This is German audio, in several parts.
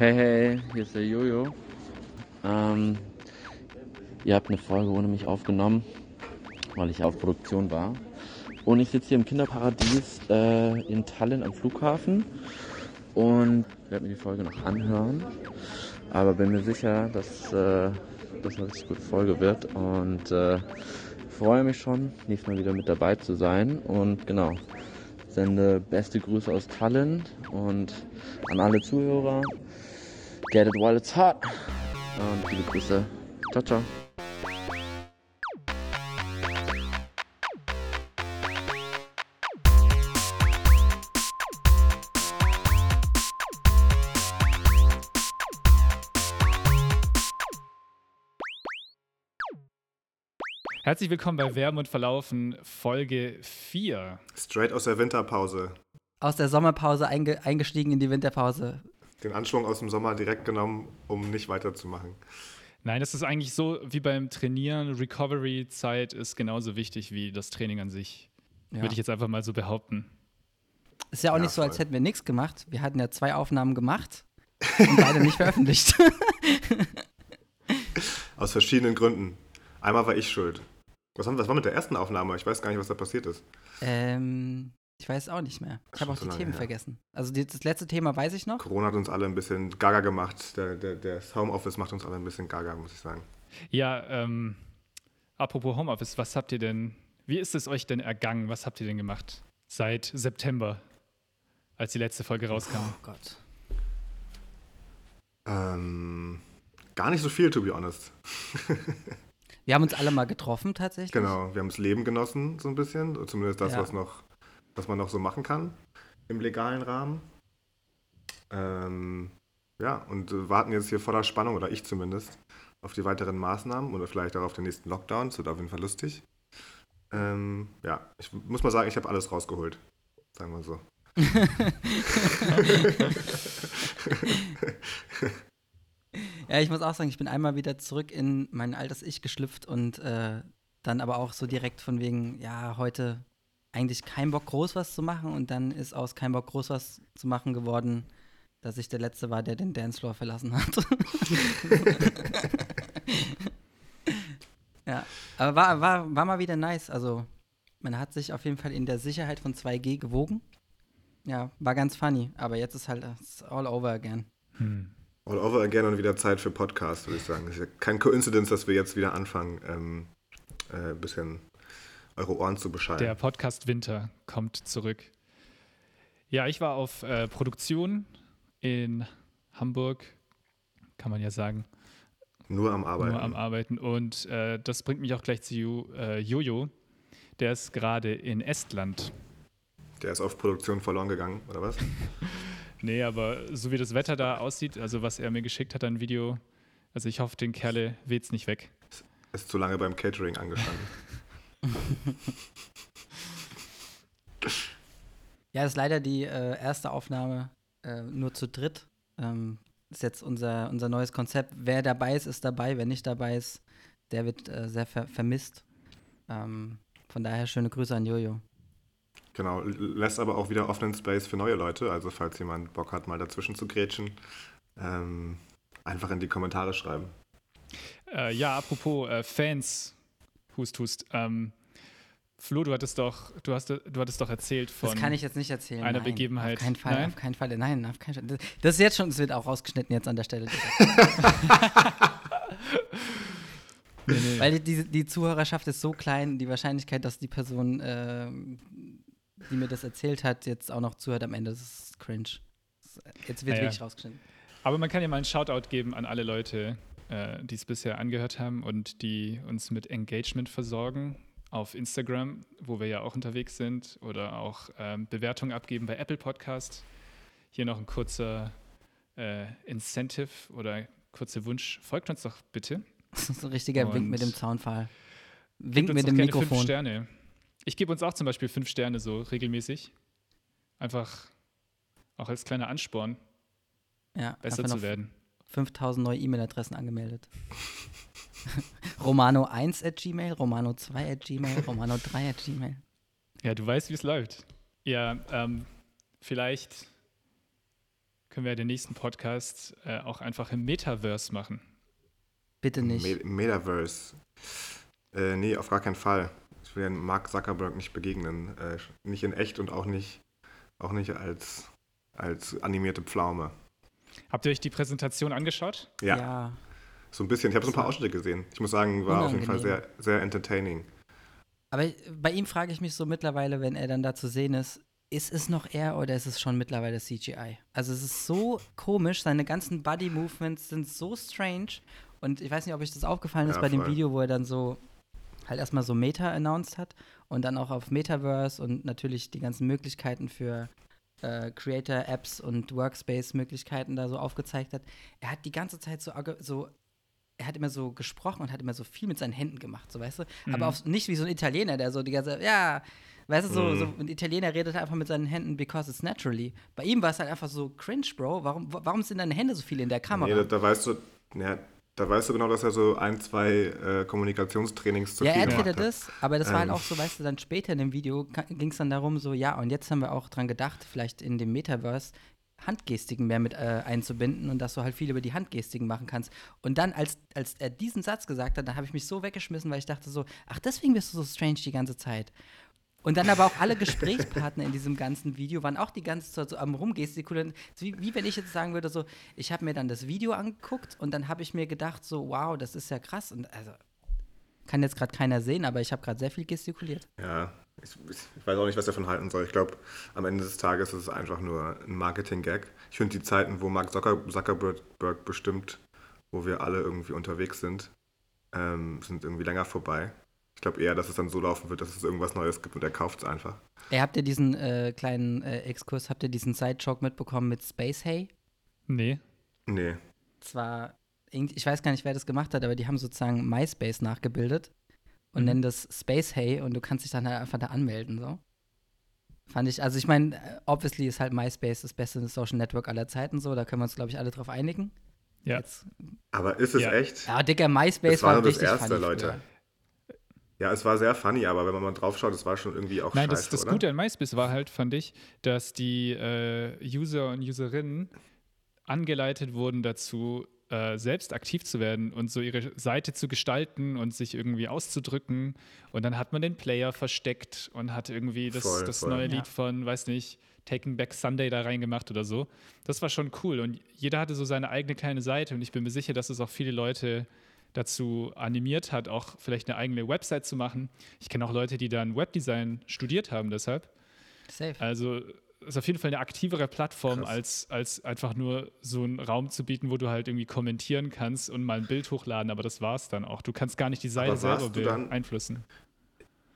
Hey, hey, hier ist der Jojo. Ähm, ihr habt eine Folge ohne mich aufgenommen, weil ich auf Produktion war. Und ich sitze hier im Kinderparadies äh, in Tallinn am Flughafen und werde mir die Folge noch anhören. Aber bin mir sicher, dass äh, das eine richtig gute Folge wird und äh, freue mich schon, nächstes Mal wieder mit dabei zu sein. Und genau, sende beste Grüße aus Tallinn und an alle Zuhörer. Get it while it's hot. Und viele Grüße. Ciao, ciao. Herzlich willkommen bei Werben und Verlaufen, Folge 4. Straight aus der Winterpause. Aus der Sommerpause einge eingestiegen in die Winterpause. Den Anschwung aus dem Sommer direkt genommen, um nicht weiterzumachen. Nein, das ist eigentlich so wie beim Trainieren. Recovery-Zeit ist genauso wichtig wie das Training an sich. Ja. Würde ich jetzt einfach mal so behaupten. Ist ja auch Ja, nicht so, als hätten wir nichts gemacht. Wir hatten ja zwei Aufnahmen gemacht und beide nicht veröffentlicht. Aus verschiedenen Gründen. Einmal war ich schuld. Was, haben, was war mit der ersten Aufnahme? Ich weiß gar nicht, was da passiert ist. ähm, ich weiß auch nicht mehr. Ich habe auch so die lange Themen her. vergessen. Also die, das letzte Thema weiß ich noch. Corona hat uns alle ein bisschen gaga gemacht. Der, der, das Homeoffice macht uns alle ein bisschen gaga, muss ich sagen. Ja, ähm, apropos Homeoffice, was habt ihr denn, wie ist es euch denn ergangen? Was habt ihr denn gemacht seit September, als die letzte Folge rauskam? Oh Gott. Ähm, gar nicht so viel, to be honest. Wir haben uns alle mal getroffen tatsächlich. Genau, wir haben das Leben genossen, so ein bisschen. Zumindest das, Ja. was, noch, was man noch so machen kann im legalen Rahmen. Ähm, ja, und äh, warten jetzt hier voller Spannung, oder ich zumindest, auf die weiteren Maßnahmen oder vielleicht auch auf den nächsten Lockdown. Das wird auf jeden Fall lustig. Ähm, ja, ich muss mal sagen, ich habe alles rausgeholt. Sagen wir so. Ja, ich muss auch sagen, ich bin einmal wieder zurück in mein altes Ich geschlüpft und äh, dann aber auch so direkt von wegen, ja, heute eigentlich kein Bock groß was zu machen und dann ist aus kein Bock groß was zu machen geworden, dass ich der Letzte war, der den Dancefloor verlassen hat. ja, aber war, war, war mal wieder nice. Also man hat sich auf jeden Fall in der Sicherheit von 2G gewogen. Ja, war ganz funny, aber jetzt ist halt it's all over again. Hm. All over again und wieder Zeit für Podcast, würde ich sagen. Es ist ja kein Coincidence, dass wir jetzt wieder anfangen, ähm, äh, ein bisschen eure Ohren zu beschallen. Der Podcast Winter kommt zurück. Ja, ich war auf äh, Produktion in Hamburg, kann man ja sagen, Nur am Arbeiten. nur am Arbeiten. Und äh, das bringt mich auch gleich zu Jo- äh, Jojo. Der ist gerade in Estland. Der ist auf Produktion verloren gegangen, oder was? Nee, aber so wie das Wetter da aussieht, also was er mir geschickt hat, ein Video, also ich hoffe, den Kerle weht's nicht weg. Ist zu lange beim Catering angestanden. Ja, das ist leider die äh, erste Aufnahme äh, nur zu dritt. Ähm, ist jetzt unser, unser neues Konzept. Wer dabei ist, ist dabei. Wer nicht dabei ist, der wird äh, sehr ver vermisst. Ähm, von daher schöne Grüße an Jojo. genau, lässt aber auch wieder offenen Space für neue Leute. Also falls jemand Bock hat, mal dazwischen zu grätschen, ähm, einfach in die Kommentare schreiben. Äh, ja, apropos äh, Fans, Hust, Hust. Ähm, Flo, du hattest doch, du hast, du hattest doch erzählt von. Das kann ich jetzt nicht erzählen. einer nein, Begebenheit. Auf keinen Fall, Nein? auf keinen Fall. Nein, auf keinen Fall. Das, ist jetzt schon, das wird auch rausgeschnitten jetzt an der Stelle. Nee, nee. Weil die, die, Zuhörerschaft ist so klein, die Wahrscheinlichkeit, dass die Person, ähm, die mir das erzählt hat, jetzt auch noch zuhört am Ende, das ist cringe. Das- Jetzt wird Ja, ja. wirklich rausgeschnitten. Aber man kann ja mal einen Shoutout geben an alle Leute, äh, die es bisher angehört haben und die uns mit Engagement versorgen auf Instagram, wo wir ja auch unterwegs sind, oder auch ähm, Bewertungen abgeben bei Apple Podcast. Hier noch ein kurzer äh, Incentive oder kurzer Wunsch. Folgt uns doch bitte. Das ist ein richtiger Wink mit Und dem Zaunfall. Wink mit dem gerne Fünf Mikrofon. Sterne. Ich gebe uns auch zum Beispiel fünf Sterne so regelmäßig. Einfach auch als kleiner Ansporn, Ja, besser zu werden. 5000 neue E-Mail-Adressen angemeldet. Romano1 at Gmail, Romano2 at Gmail, Romano3 at Gmail. Ja, du weißt, wie es läuft. Ja, ähm, vielleicht können wir den nächsten Podcast äh, auch einfach im Metaverse machen. Bitte nicht. Me Metaverse. Äh, nee, auf gar keinen Fall. Ich will Mark Zuckerberg nicht begegnen. Äh, nicht in echt und auch nicht, auch nicht als, als animierte Pflaume. Habt ihr euch die Präsentation angeschaut? Ja, ja. so ein bisschen. Ich habe so ein paar Ausschnitte gesehen. Ich muss sagen, war auf jeden Fall sehr, Unangenehm. sehr entertaining. Aber bei ihm frage ich mich so mittlerweile, wenn er dann da zu sehen ist, ist es noch er oder ist es schon mittlerweile CGI? Also es ist so komisch, seine ganzen Body-Movements sind so strange. Und ich weiß nicht, ob euch das aufgefallen ist Ja, bei dem. Video, wo er dann so halt erstmal so Meta announced hat und dann auch auf Metaverse und natürlich die ganzen Möglichkeiten für äh, Creator-Apps und Workspace-Möglichkeiten da so aufgezeigt hat. Er hat die ganze Zeit so, so er hat immer so gesprochen und hat immer so viel mit seinen Händen gemacht, so weißt du. Mhm. Aber auf, nicht wie so ein Italiener, der so die ganze ja, weißt du, so, Mhm. so ein Italiener redet einfach mit seinen Händen because it's naturally. Bei ihm war es halt einfach so cringe, Bro. Warum, wa- warum sind deine Hände so viel in der Kamera? Nee, da, da weißt du, ja, da weißt du genau, dass er so ein, zwei äh, Kommunikationstrainings zu ja, viel entweder gemacht hat. das, aber das war halt Ähm. auch so, weißt du, dann später in dem Video ging es dann darum, so, ja, und jetzt haben wir auch dran gedacht, vielleicht in dem Metaverse Handgestiken mehr mit äh, einzubinden und dass du halt viel über die Handgestiken machen kannst. Und dann, als, als er diesen Satz gesagt hat, dann habe ich mich so weggeschmissen, weil ich dachte so, ach, deswegen bist du so strange die ganze Zeit. Und dann aber auch alle Gesprächspartner in diesem ganzen Video waren auch die ganze Zeit so am rumgestikulieren. Wie, wie wenn ich jetzt sagen würde, so, ich habe mir dann das Video angeguckt und dann habe ich mir gedacht, so, wow, das ist ja krass. Und also, kann jetzt gerade keiner sehen, aber ich habe gerade sehr viel gestikuliert. Ja, ich, ich, weiß auch nicht, was ich davon halten soll. Ich glaube, am Ende des Tages ist es einfach nur ein Marketing-Gag. Ich finde die Zeiten, wo Mark Zucker, Zuckerberg bestimmt, wo wir alle irgendwie unterwegs sind, ähm, sind irgendwie länger vorbei. Ich glaube eher, dass es dann so laufen wird, dass es irgendwas Neues gibt und er kauft es einfach. Ey, habt ihr diesen äh, kleinen äh, Exkurs, habt ihr diesen Side-Joke mitbekommen mit Space Hay? Nee. Nee. Zwar, irgend- ich weiß gar nicht, wer das gemacht hat, aber die haben sozusagen MySpace nachgebildet und Mhm. nennen das Space Hay und du kannst dich dann halt einfach da anmelden, so. Fand ich, also ich meine, äh, obviously ist halt MySpace das beste Social Network aller Zeiten, so, da können wir uns, glaube ich, alle drauf einigen. Ja. Jetzt, Aber ist es Ja. echt? ja, dicker, MySpace Das war nur das richtig Erste, funny Leute. früher. Ja, es war sehr funny, aber wenn man mal drauf schaut, es war schon irgendwie auch Nein, scheiße, das, das oder? Gute an MySpace war halt, fand ich, dass die äh, User und Userinnen angeleitet wurden dazu, äh, selbst aktiv zu werden und so ihre Seite zu gestalten und sich irgendwie auszudrücken. Und dann hat man den Player versteckt und hat irgendwie das, Voll, das voll. neue Ja. Lied von, weiß nicht, Taking Back Sunday da reingemacht oder so. Das war schon cool. Und jeder hatte so seine eigene kleine Seite und ich bin mir sicher, dass es auch viele Leute dazu animiert hat, auch vielleicht eine eigene Website zu machen. Ich kenne auch Leute, die dann Webdesign studiert haben deshalb. Safe. Also ist auf jeden Fall eine aktivere Plattform, Krass. als, als einfach nur so einen Raum zu bieten, wo du halt irgendwie kommentieren kannst und mal ein Bild hochladen, aber das war's dann auch. Du kannst gar nicht die Seite selber beeinflussen.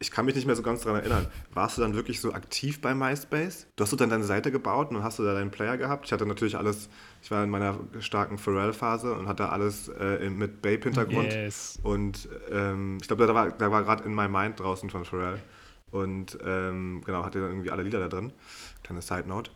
Ich kann mich nicht mehr so ganz daran erinnern. Warst du dann wirklich so aktiv bei MySpace? Du hast du dann deine Seite gebaut und hast du da deinen Player gehabt? Ich hatte natürlich alles, ich war in meiner starken Pharrell-Phase und hatte alles äh, mit Babe-Hintergrund. Yes. Und ähm, ich glaube, da war, da war gerade In My Mind draußen von Pharrell. Und ähm, genau, hatte dann irgendwie alle Lieder da drin. Kleine Side Note.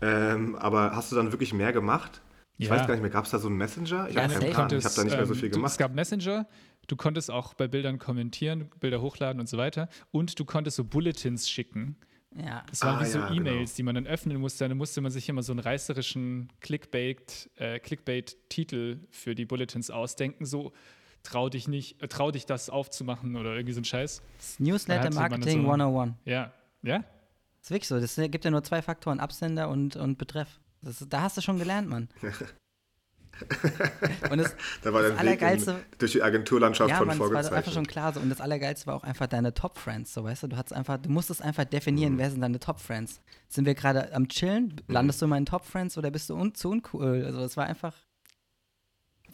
Ähm, aber hast du dann wirklich mehr gemacht? Ich Ja. weiß gar nicht mehr, gab es da so einen Messenger? Ich Ja, habe safe. keinen Plan. Ich habe da nicht mehr so ähm, viel du, gemacht. Es gab Messenger, du konntest auch bei Bildern kommentieren, Bilder hochladen und so weiter. Und du konntest so Bulletins schicken. Ja. Das waren Ah, wie so ja, genau. E-Mails, die man dann öffnen musste. Dann musste man sich immer so einen reißerischen Clickbait, äh, Clickbait-Titel für die Bulletins ausdenken. So, trau dich nicht, äh, trau dich das aufzumachen oder irgendwie so ein Scheiß. Newsletter Marketing so- 101. Ja. Ja? Das ist wirklich so. Das gibt ja nur zwei Faktoren, Absender und, und Betreff. Das, da hast du schon gelernt, Mann. und das, Da war das Weg in, Allergeilste- durch die Agenturlandschaft ja, von Mann, das war einfach schon klar so. Und das Allergeilste war auch einfach deine Top-Friends, so weißt du. Du hattest einfach, du musstest einfach definieren, wer sind deine Top-Friends. Sind wir gerade am Chillen? Landest du in meinen Top-Friends oder bist du un zu uncool? Also es war einfach.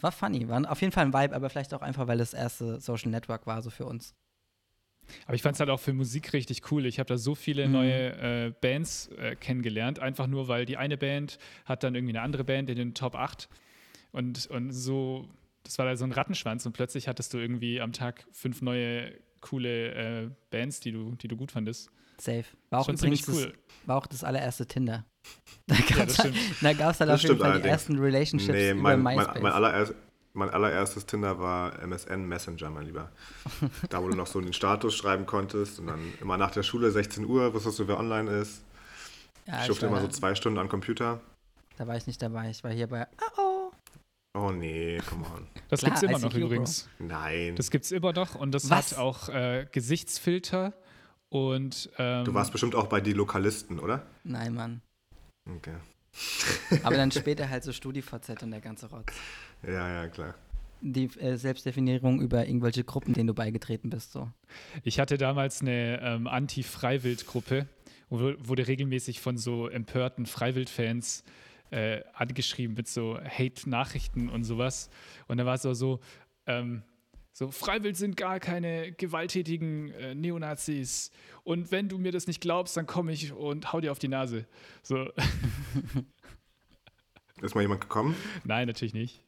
War funny, war auf jeden Fall ein Vibe, aber vielleicht auch einfach, weil das erste Social Network war, so für uns. Aber ich fand es halt auch für Musik richtig cool. Ich habe da so viele Mhm. neue äh, Bands äh, kennengelernt, einfach nur, weil die eine Band hat dann irgendwie eine andere Band in den Top 8 und, und so, das war da so ein Rattenschwanz und plötzlich hattest du irgendwie am Tag fünf neue coole äh, Bands, die du, die du gut fandest. Safe. War auch Schon übrigens ziemlich das, cool. war auch das allererste Tinder. Da Ja, gab's das halt, da gab's halt auf jeden Fall die ersten Relationships Nee, über mein, mein, MySpace. mein, allererst, mein allererstes Tinder war MSN Messenger, mein Lieber. Da, wo du noch so den Status schreiben konntest und dann immer nach der Schule, 16 Uhr, wusstest du, wer online ist. ja, ich durfte war- immer so zwei Stunden am Computer. Da war ich nicht dabei. Ich war hier bei. Oh, Oh nee, come on. Das Klar, gibt es immer noch ICQ, Bro. übrigens. Nein. Das gibt es immer noch und das Was? hat auch äh, Gesichtsfilter und ähm, Du warst bestimmt auch bei die Lokalisten, oder? Nein, Mann. Okay. Aber dann später halt so StudiVZ und der ganze Rotz. Ja, ja, klar. Die äh, Selbstdefinierung über irgendwelche Gruppen, denen du beigetreten bist, so. Ich hatte damals eine ähm, Anti-Freiwild-Gruppe und wo- wurde regelmäßig von so empörten Freiwild-Fans äh, angeschrieben mit so Hate-Nachrichten und sowas. Und da war es auch so, ähm, so Freiwild sind gar keine gewalttätigen äh, Neonazis. Und wenn du mir das nicht glaubst, dann komme ich und hau dir auf die Nase. So, Ist mal jemand gekommen? nein, natürlich nicht.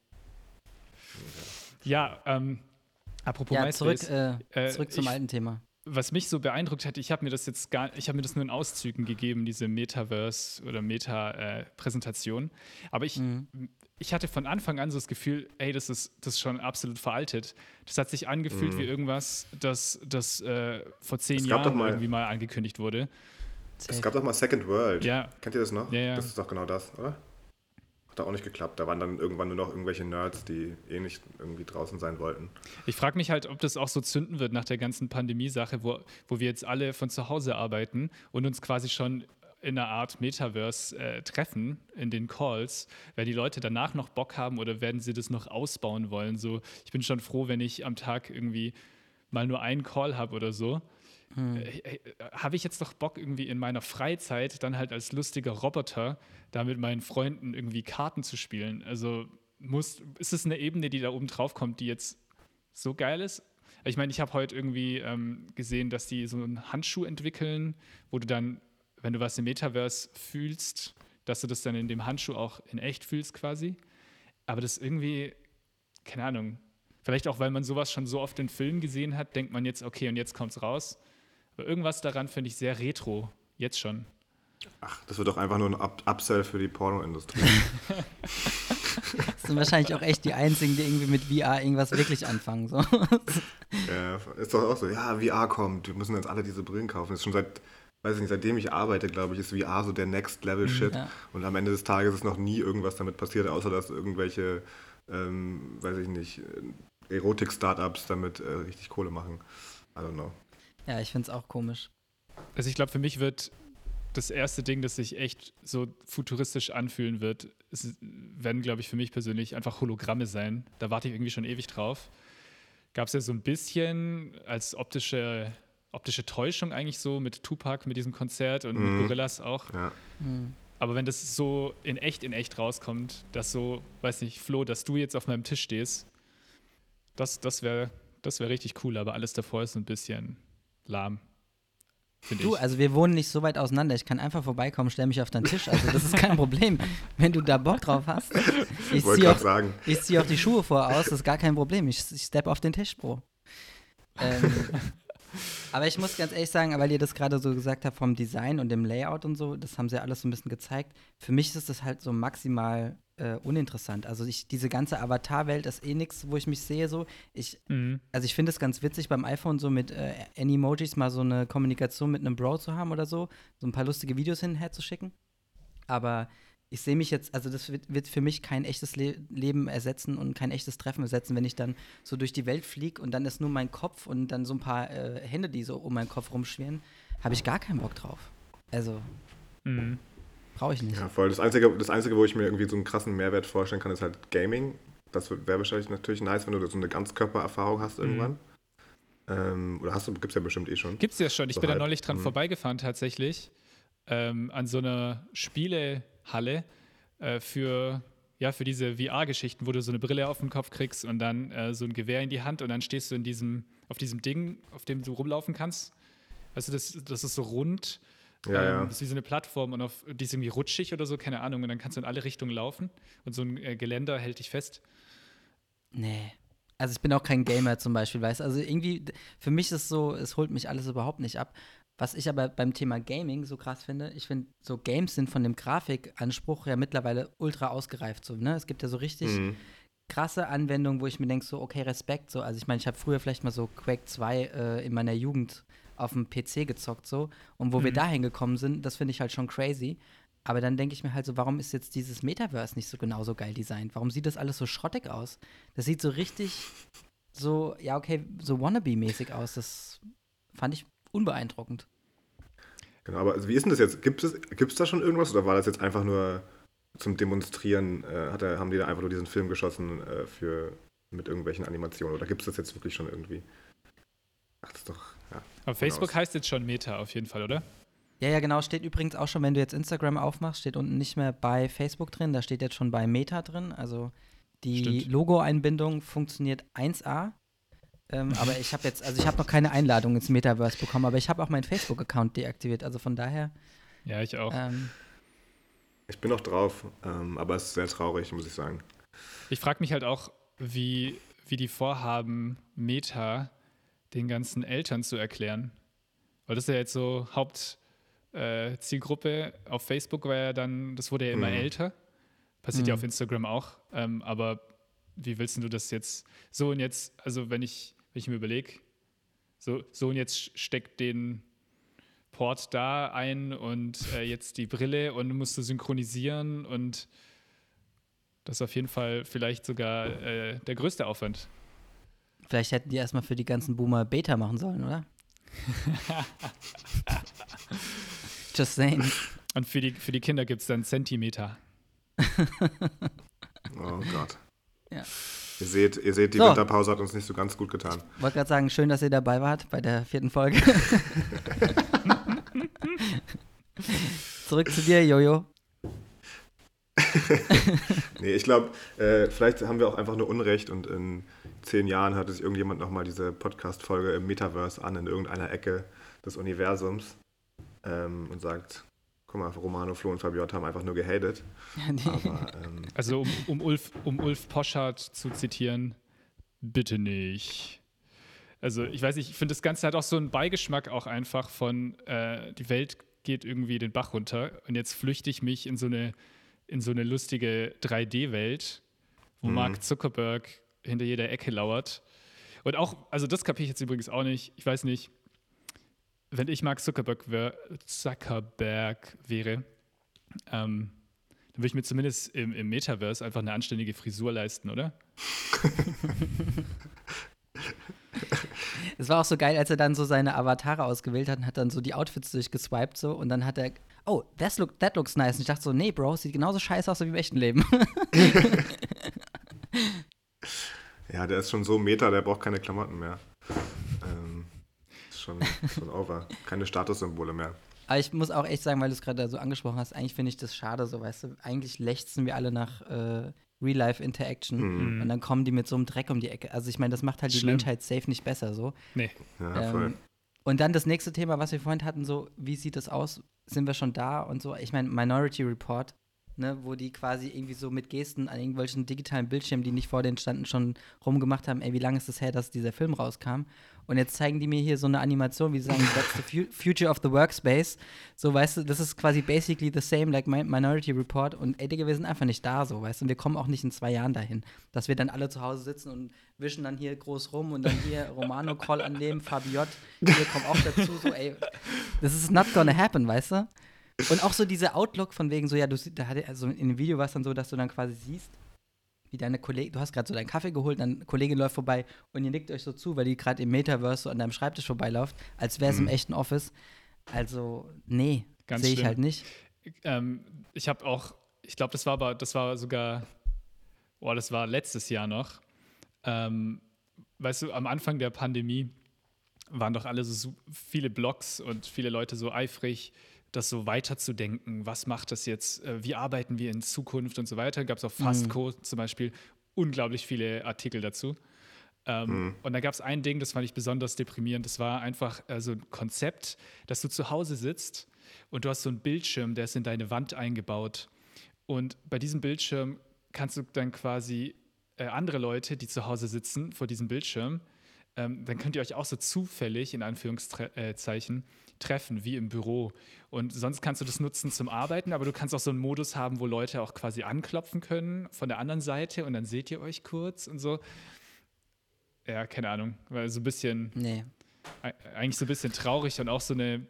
Ja, ähm, apropos Ja, MySpace. zurück, äh, Äh, zurück zum ich- alten Thema. Was mich so beeindruckt hat, ich habe mir das jetzt gar, ich habe mir das nur in Auszügen gegeben, diese Metaverse oder Meta-Präsentation. Aber ich, Mhm. ich hatte von Anfang an so das Gefühl, ey, das ist, das ist schon absolut veraltet. Das hat sich angefühlt wie irgendwas, das, das äh, vor zehn Jahren mal- irgendwie mal angekündigt wurde. Es gab doch mal Second World. Ja. Kennt ihr das noch? Ja, ja. Das ist doch genau das, oder? Hat da auch nicht geklappt. Da waren dann irgendwann nur noch irgendwelche Nerds, die eh nicht irgendwie draußen sein wollten. Ich frage mich halt, ob das auch so zünden wird nach der ganzen Pandemie-Sache, wo, wo wir jetzt alle von zu Hause arbeiten und uns quasi schon in einer Art Metaverse äh, treffen in den Calls, weil die Leute danach noch Bock haben oder werden sie das noch ausbauen wollen. So, ich bin schon froh, wenn ich am Tag irgendwie mal nur einen Call habe oder so. Äh, äh, habe ich jetzt doch Bock, irgendwie in meiner Freizeit dann halt als lustiger Roboter da mit meinen Freunden irgendwie Karten zu spielen? Also muss, ist es eine Ebene, die da oben drauf kommt, die jetzt so geil ist? Ich meine, ich habe heute irgendwie ähm, gesehen, dass die so einen Handschuh entwickeln, wo du dann, wenn du was im Metaverse fühlst, dass du das dann in dem Handschuh auch in echt fühlst quasi. Aber das irgendwie, keine Ahnung, vielleicht auch, weil man sowas schon so oft in Filmen gesehen hat, denkt man jetzt, okay, und jetzt kommt's raus. Aber irgendwas daran finde ich sehr retro, jetzt schon. Ach, das wird doch einfach nur ein Up Upsell für die Pornoindustrie. Das sind wahrscheinlich auch echt die einzigen, die irgendwie mit VR irgendwas wirklich anfangen. So. ja, ist doch auch so. Ja, VR kommt. Wir müssen jetzt alle diese Brillen kaufen. Das ist schon seit, weiß ich nicht, seitdem ich arbeite, glaube ich, ist VR so der Next Level Shit. ja. Und am Ende des Tages ist noch nie irgendwas damit passiert, außer dass irgendwelche, ähm, weiß ich nicht, äh, Erotik-Startups damit äh, richtig Kohle machen. I don't know. Ja, ich finde es auch komisch. Also ich glaube, für mich wird das erste Ding, das sich echt so futuristisch anfühlen wird, es werden, glaube ich, für mich persönlich einfach Hologramme sein. Da warte ich irgendwie schon ewig drauf. Gab es ja so ein bisschen als optische, optische Täuschung eigentlich so mit Tupac, mit diesem Konzert und Mhm. mit Gorillas auch. Ja. Hm. Aber wenn das so in echt, in echt rauskommt, dass so, weiß nicht, Flo, dass du jetzt auf meinem Tisch stehst, das, das wäre das wär richtig cool, aber alles davor ist so ein bisschen lahm. Du, ich. also wir wohnen nicht so weit auseinander. Ich kann einfach vorbeikommen, stell mich auf deinen Tisch. Also das ist kein Problem, wenn du da Bock drauf hast. Ich Wollte ziehe auch, sagen. ich zieh auch die Schuhe vor aus, das ist gar kein Problem. Ich, ich step auf den Tisch, Bro. Ähm, aber ich muss ganz ehrlich sagen, weil ihr das gerade so gesagt habt vom Design und dem Layout und so, das haben sie alles so ein bisschen gezeigt. Für mich ist das halt so maximal äh, uninteressant. Also ich, diese ganze Avatar-Welt ist eh nichts, wo ich mich sehe so. Ich, Mhm. also ich finde es ganz witzig beim iPhone so mit äh, Animojis mal so eine Kommunikation mit einem Bro zu haben oder so, so ein paar lustige Videos hin und her zu schicken. Aber ich sehe mich jetzt, also das wird, wird für mich kein echtes Le Leben ersetzen und kein echtes Treffen ersetzen, wenn ich dann so durch die Welt fliege und dann ist nur mein Kopf und dann so ein paar äh, Hände, die so um meinen Kopf rumschwirren, habe ich gar keinen Bock drauf. Also Mhm. brauche ich nicht. Ja, voll. Das Einzige, das Einzige, wo ich mir irgendwie so einen krassen Mehrwert vorstellen kann, ist halt Gaming. Das wäre wahrscheinlich natürlich nice, wenn du so eine Ganzkörpererfahrung hast irgendwann. Ähm, oder hast du, gibt's ja bestimmt eh schon. Gibt's ja schon. Ich So bin da halb. neulich dran Mhm. vorbeigefahren tatsächlich. Ähm, an so einer Spielehalle äh, für, ja, für diese VR-Geschichten, wo du so eine Brille auf den Kopf kriegst und dann äh, so ein Gewehr in die Hand und dann stehst du in diesem, auf diesem Ding, auf dem du rumlaufen kannst. Weißt du, das, das ist so rund. Ja, ja. Das ist wie so eine Plattform und auf, die ist irgendwie rutschig oder so, keine Ahnung. Und dann kannst du in alle Richtungen laufen und so ein äh, Geländer hält dich fest. Nee. Also ich bin auch kein Gamer zum Beispiel, weißt du? Also irgendwie, für mich ist es so, es holt mich alles überhaupt nicht ab. Was ich aber beim Thema Gaming so krass finde, ich finde, so Games sind von dem Grafikanspruch ja mittlerweile ultra ausgereift. So, ne? Es gibt ja so richtig Mhm. krasse Anwendungen, wo ich mir denke, so, okay, Respekt. So. Also ich meine, ich habe früher vielleicht mal so Quake 2 äh, in meiner Jugend auf dem PC gezockt, so. Und wo wir Mhm. dahin gekommen sind, das finde ich halt schon crazy. Aber dann denke ich mir halt so, warum ist jetzt dieses Metaverse nicht so genauso geil designt? Warum sieht das alles so schrottig aus? Das sieht so richtig so, ja, okay, so wannabe-mäßig aus. Das fand ich unbeeindruckend. Genau, aber also wie ist denn das jetzt? Gibt es, gibt's da schon irgendwas oder war das jetzt einfach nur zum Demonstrieren? Äh, hat er, haben die da einfach nur diesen Film geschossen äh, für, mit irgendwelchen Animationen oder gibt es das jetzt wirklich schon irgendwie? Ach, das ist doch, ja. Aber Facebook heißt jetzt schon Meta auf jeden Fall, oder? Ja, ja, genau. Steht übrigens auch schon, wenn du jetzt Instagram aufmachst, steht unten nicht mehr bei Facebook drin, da steht jetzt schon bei Meta drin. Also die Logo-Einbindung funktioniert 1A. Ähm, aber ich habe jetzt, also ich habe noch keine Einladung ins Metaverse bekommen, aber ich habe auch meinen Facebook-Account deaktiviert. Also von daher. Ja, ich auch. Ähm, Ich bin noch drauf, ähm, aber es ist sehr traurig, muss ich sagen. Ich frage mich halt auch, wie, wie die vorhaben, Meta den ganzen Eltern zu erklären. Weil das ist ja jetzt so Hauptzielgruppe. auf Facebook war ja dann, das wurde ja immer Mhm. älter. Passiert ja Mhm. auf Instagram auch. Ähm, aber wie willst du das jetzt so und jetzt, also wenn ich, wenn ich mir überlege, so, so und jetzt steckt den Port da ein und äh, jetzt die Brille und musst du synchronisieren und das ist auf jeden Fall vielleicht sogar äh, der größte Aufwand. vielleicht hätten die erstmal für die ganzen Boomer Beta machen sollen, oder? Just saying. Und für die, für die Kinder gibt es dann Zentimeter. Oh Gott. Ja. Ihr seht, ihr seht, die So. Winterpause hat uns nicht so ganz gut getan. Wollte gerade sagen, schön, dass ihr dabei wart bei der vierten Folge. Zurück zu dir, Jojo. Nee, ich glaube, äh, vielleicht haben wir auch einfach nur Unrecht und in zehn Jahren hört sich irgendjemand nochmal diese Podcast-Folge im Metaverse an, in irgendeiner Ecke des Universums ähm, und sagt, guck mal, Romano, Flo und Fabiot haben einfach nur gehatet. Aber ähm, Also um, um, Ulf, um Ulf Poschardt zu zitieren, bitte nicht. Also ich weiß nicht, ich finde das Ganze hat auch so einen Beigeschmack auch einfach von, äh, die Welt geht irgendwie den Bach runter und jetzt flüchte ich mich in so eine, in so eine lustige 3D-Welt, wo Mhm. Mark Zuckerberg hinter jeder Ecke lauert. Und auch, also das kapiere ich jetzt übrigens auch nicht, ich weiß nicht, wenn ich Mark Zuckerberg, wär, Zuckerberg wäre, ähm, dann würde ich mir zumindest im, im Metaverse einfach eine anständige Frisur leisten, oder? Es war auch so geil, als er dann so seine Avatare ausgewählt hat und hat dann so die Outfits durchgeswiped so und dann hat er, oh, that's look, that looks nice. Und ich dachte so, nee, Bro, sieht genauso scheiße aus wie im echten Leben. ja, der ist schon so meta, der braucht keine Klamotten mehr. Ist schon, schon over. Keine Statussymbole mehr. Aber ich muss auch echt sagen, weil du es gerade so angesprochen hast, eigentlich finde ich das schade, so weißt du, eigentlich lechzen wir alle nach äh, Real-Life-Interaction Mhm. und dann kommen die mit so einem Dreck um die Ecke. Also ich meine, das macht halt die Schlimm. Menschheit safe nicht besser so. Nee. Ja, voll. Ähm, und dann das nächste Thema, was wir vorhin hatten, so, wie sieht es aus? Sind wir schon da und so? Ich meine, Minority Report, ne, wo die quasi irgendwie so mit Gesten an irgendwelchen digitalen Bildschirmen, die nicht vor denen standen, schon rumgemacht haben, ey, wie lange ist es her, dass dieser Film rauskam? Und jetzt zeigen die mir hier so eine Animation, wie sie sagen, that's the fu future of the workspace. So, weißt du, das ist quasi basically the same like Mi- Minority Report. Und ey, Digga, wir sind einfach nicht da, so, weißt du, und wir kommen auch nicht in zwei Jahren dahin, dass wir dann alle zu Hause sitzen und wischen dann hier groß rum und dann hier Romano Call annehmen, Fabiot, hier kommt auch dazu, so, ey, this is not gonna happen, weißt du? Und auch so dieser Outlook von wegen so, ja, du sie- da hatte, also in dem Video war es dann so, dass du dann quasi siehst, wie deine Kollegin, du hast gerade so deinen Kaffee geholt, dann Kollegin läuft vorbei und ihr nickt euch so zu, weil die gerade im Metaverse so an deinem Schreibtisch vorbeiläuft, als wäre es im echten Office. Also, nee, sehe ich halt nicht. Ähm, ich habe auch, ich glaube, das war aber, das war sogar, boah, das war letztes Jahr noch. Ähm, weißt du, am Anfang der Pandemie waren doch alle so viele Blogs und viele Leute so eifrig, das so weiterzudenken. Was macht das jetzt? Äh, Wie arbeiten wir in Zukunft und so weiter? Gab es auf Fastco zum Beispiel unglaublich viele Artikel dazu. Ähm, Und da gab es ein Ding, das fand ich besonders deprimierend. Das war einfach äh, so ein Konzept, dass du zu Hause sitzt und du hast so einen Bildschirm, der ist in deine Wand eingebaut. Und bei diesem Bildschirm kannst du dann quasi äh, andere Leute, die zu Hause sitzen vor diesem Bildschirm, ähm, dann könnt ihr euch auch so zufällig, in Anführungszeichen, treffen, wie im Büro. Und sonst kannst du das nutzen zum Arbeiten, aber du kannst auch so einen Modus haben, wo Leute auch quasi anklopfen können von der anderen Seite und dann seht ihr euch kurz und so. Ja, keine Ahnung, weil so ein bisschen Nee. eigentlich so ein bisschen traurig und auch so eine,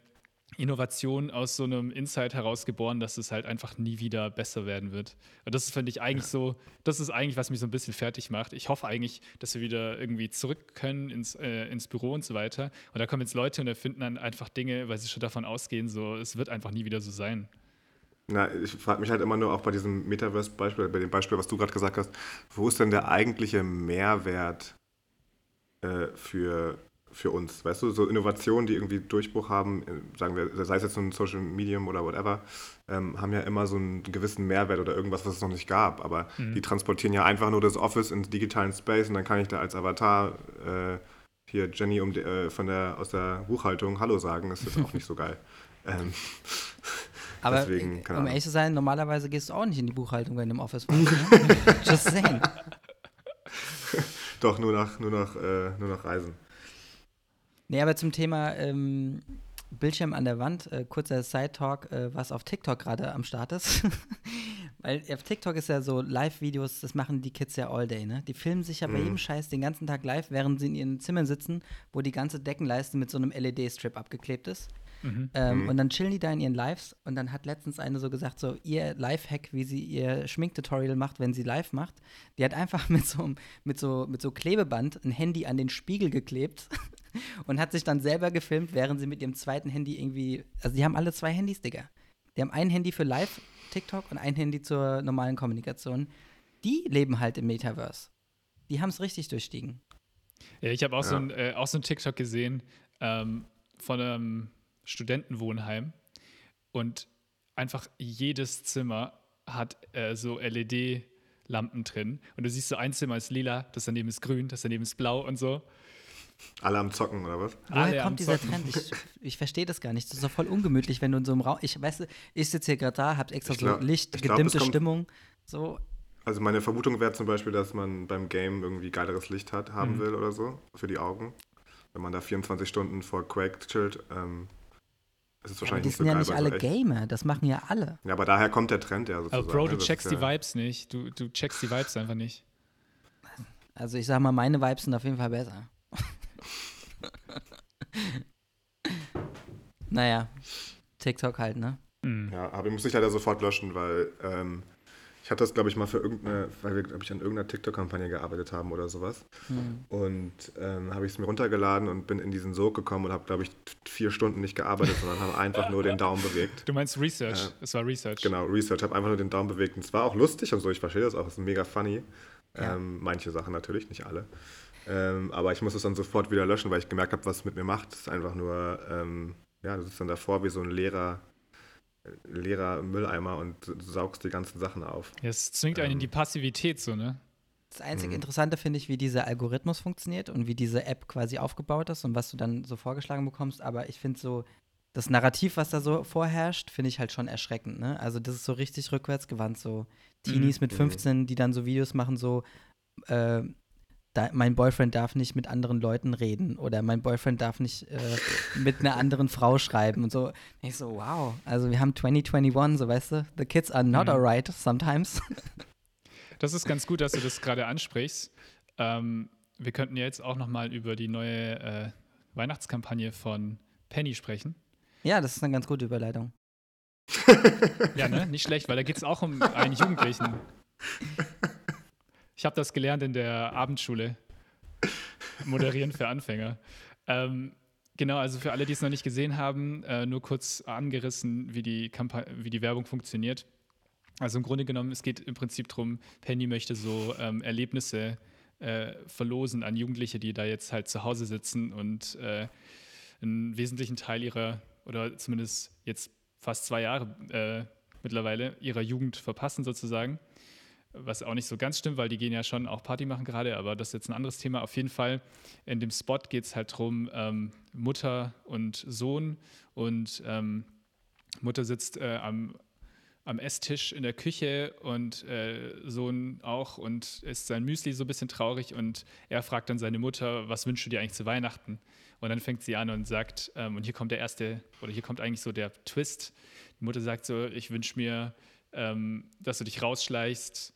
Innovation aus so einem Insight heraus geboren, dass es halt einfach nie wieder besser werden wird. Und das finde ich eigentlich ja. so, das ist eigentlich, was mich so ein bisschen fertig macht. Ich hoffe eigentlich, dass wir wieder irgendwie zurück können ins, äh, ins Büro und so weiter. Und da kommen jetzt Leute und erfinden dann einfach Dinge, weil sie schon davon ausgehen, so, es wird einfach nie wieder so sein. Na, ich frage mich halt immer nur auch bei diesem Metaverse-Beispiel, bei dem Beispiel, was du gerade gesagt hast, wo ist denn der eigentliche Mehrwert äh, für für uns. Weißt du, so Innovationen, die irgendwie Durchbruch haben, äh, sagen wir, sei es jetzt ein Social Medium oder whatever, ähm, haben ja immer so einen gewissen Mehrwert oder irgendwas, was es noch nicht gab. Aber mhm. die transportieren ja einfach nur das Office ins digitalen Space und dann kann ich da als Avatar äh, hier Jenny um die, äh, von der, aus der Buchhaltung Hallo sagen. Das ist auch nicht so geil. Ähm, aber deswegen, um ehrlich zu sein, normalerweise gehst du auch nicht in die Buchhaltung, wenn du im Office bist. Ne? Just saying. Doch, nur nach, nur nach, äh, nur nach Reisen. Nee, aber zum Thema ähm, Bildschirm an der Wand, äh, kurzer Side-Talk, äh, was auf TikTok gerade am Start ist. Weil auf TikTok ist ja so Live-Videos, das machen die Kids ja all day, ne? Die filmen sich ja mhm. bei jedem Scheiß den ganzen Tag live, während sie in ihren Zimmern sitzen, wo die ganze Deckenleiste mit so einem LED-Strip abgeklebt ist. Mhm. Ähm, mhm. Und dann chillen die da in ihren Lives und dann hat letztens eine so gesagt, so ihr Live-Hack, wie sie ihr Schminktutorial macht, wenn sie live macht, die hat einfach mit so, mit so, mit so Klebeband ein Handy an den Spiegel geklebt und hat sich dann selber gefilmt, während sie mit ihrem zweiten Handy irgendwie. Also, die haben alle zwei Handys, Digga. Die haben ein Handy für Live-TikTok und ein Handy zur normalen Kommunikation. Die leben halt im Metaverse. Die haben es richtig durchstiegen. Ja, ich habe auch, ja. so ein, äh, auch so ein TikTok gesehen ähm, von einem Studentenwohnheim und einfach jedes Zimmer hat äh, so LED-Lampen drin. Und du siehst so, ein Zimmer ist lila, das daneben ist grün, das daneben ist blau und so. Alle am Zocken, oder was? Woher Alle kommt dieser Trend? Ich, ich verstehe das gar nicht. Das ist doch voll ungemütlich, wenn du in so einem Raum. Ich weiß, ich sitze hier gerade da, hab extra glaub, so Licht, gedimmte glaub, Stimmung. So. Also meine Vermutung wäre zum Beispiel, dass man beim Game irgendwie geileres Licht hat, haben mhm. will oder so, für die Augen. Wenn man da 24 Stunden vor Quake chillt, ähm, ist es wahrscheinlich ja, die nicht so sind ja nicht alle Gamer, das machen ja alle. Ja, aber daher kommt der Trend ja sozusagen. Aber Bro, du also checkst die Vibes nicht. Du, du checkst die Vibes einfach nicht. Also ich sag mal, meine Vibes sind auf jeden Fall besser. naja, TikTok halt, ne? Mhm. Ja, aber ich muss ich leider sofort löschen, weil ähm, ich hatte das, glaube ich, mal für irgendeine, weil wir, glaube ich, an irgendeiner TikTok-Kampagne gearbeitet haben oder sowas. Mhm. Und ähm, habe ich es mir runtergeladen und bin in diesen Sog gekommen und habe, glaube ich, vier Stunden nicht gearbeitet, sondern habe einfach nur den Daumen bewegt. Du meinst Research? Äh, es war Research. Genau, Research. Habe einfach nur den Daumen bewegt. Und es war auch lustig und so, ich verstehe das auch, es ist mega funny. Ja. Ähm, manche Sachen natürlich, nicht alle. Ähm, aber ich muss es dann sofort wieder löschen, weil ich gemerkt habe, was es mit mir macht. Es ist einfach nur, ähm, ja, du sitzt dann davor wie so ein leerer, leerer Mülleimer und saugst die ganzen Sachen auf. Ja, es zwingt einen in die ähm. Passivität so, ne? Das einzige mhm. Interessante finde ich, wie dieser Algorithmus funktioniert und wie diese App quasi aufgebaut ist und was du dann so vorgeschlagen bekommst. Aber ich finde so, das Narrativ, was da so vorherrscht, finde ich halt schon erschreckend. Ne? Also das ist so richtig rückwärtsgewandt, so Teenies mhm. mit 15, die dann so Videos machen, so äh, da, mein Boyfriend darf nicht mit anderen Leuten reden oder mein Boyfriend darf nicht äh, mit einer anderen Frau schreiben und so. Und ich so, wow, also wir haben 2021, so weißt du, the kids are not mhm. alright sometimes. Das ist ganz gut, dass du das gerade ansprichst. Ähm, wir könnten ja jetzt auch noch mal über die neue äh, Weihnachtskampagne von Penny sprechen. Ja, das ist eine ganz gute Überleitung. ja, ne? Nicht schlecht, weil da geht es auch um einen Jugendlichen. Ich habe das gelernt in der Abendschule. Moderieren für Anfänger. Ähm, genau, also für alle, die es noch nicht gesehen haben, äh, nur kurz angerissen, wie die, wie die Werbung funktioniert. Also im Grunde genommen, es geht im Prinzip darum, Penny möchte so ähm, Erlebnisse äh, verlosen an Jugendliche, die da jetzt halt zu Hause sitzen und äh, einen wesentlichen Teil ihrer, oder zumindest jetzt fast zwei Jahre äh, mittlerweile, ihrer Jugend verpassen sozusagen was auch nicht so ganz stimmt, weil die gehen ja schon auch Party machen gerade, aber das ist jetzt ein anderes Thema. Auf jeden Fall, in dem Spot geht es halt darum, ähm, Mutter und Sohn und ähm, Mutter sitzt äh, am, am Esstisch in der Küche und äh, Sohn auch und ist sein Müsli so ein bisschen traurig und er fragt dann seine Mutter, was wünschst du dir eigentlich zu Weihnachten? Und dann fängt sie an und sagt, ähm, und hier kommt der erste, oder hier kommt eigentlich so der Twist. Die Mutter sagt so, ich wünsche mir, ähm, dass du dich rausschleichst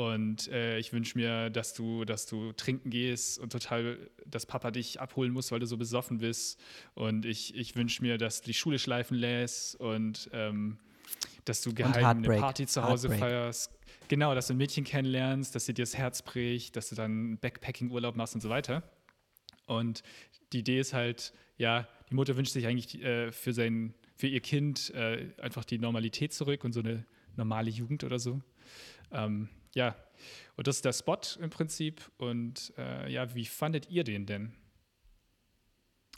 Und äh, ich wünsche mir, dass du, dass du trinken gehst und total, dass Papa dich abholen muss, weil du so besoffen bist. Und ich, ich wünsche mir, dass du die Schule schleifen lässt und ähm, dass du geheim eine. Party zu Hause Heartbreak. feierst. Genau, dass du ein Mädchen kennenlernst, dass sie dir das Herz bricht, dass du dann Backpacking-Urlaub machst und so weiter. Und die Idee ist halt, ja, die Mutter wünscht sich eigentlich äh, für, sein, für ihr Kind äh, einfach die Normalität zurück und so eine normale Jugend oder so. Ähm, ja, und das ist der Spot im Prinzip. Und äh, ja, wie fandet ihr den denn?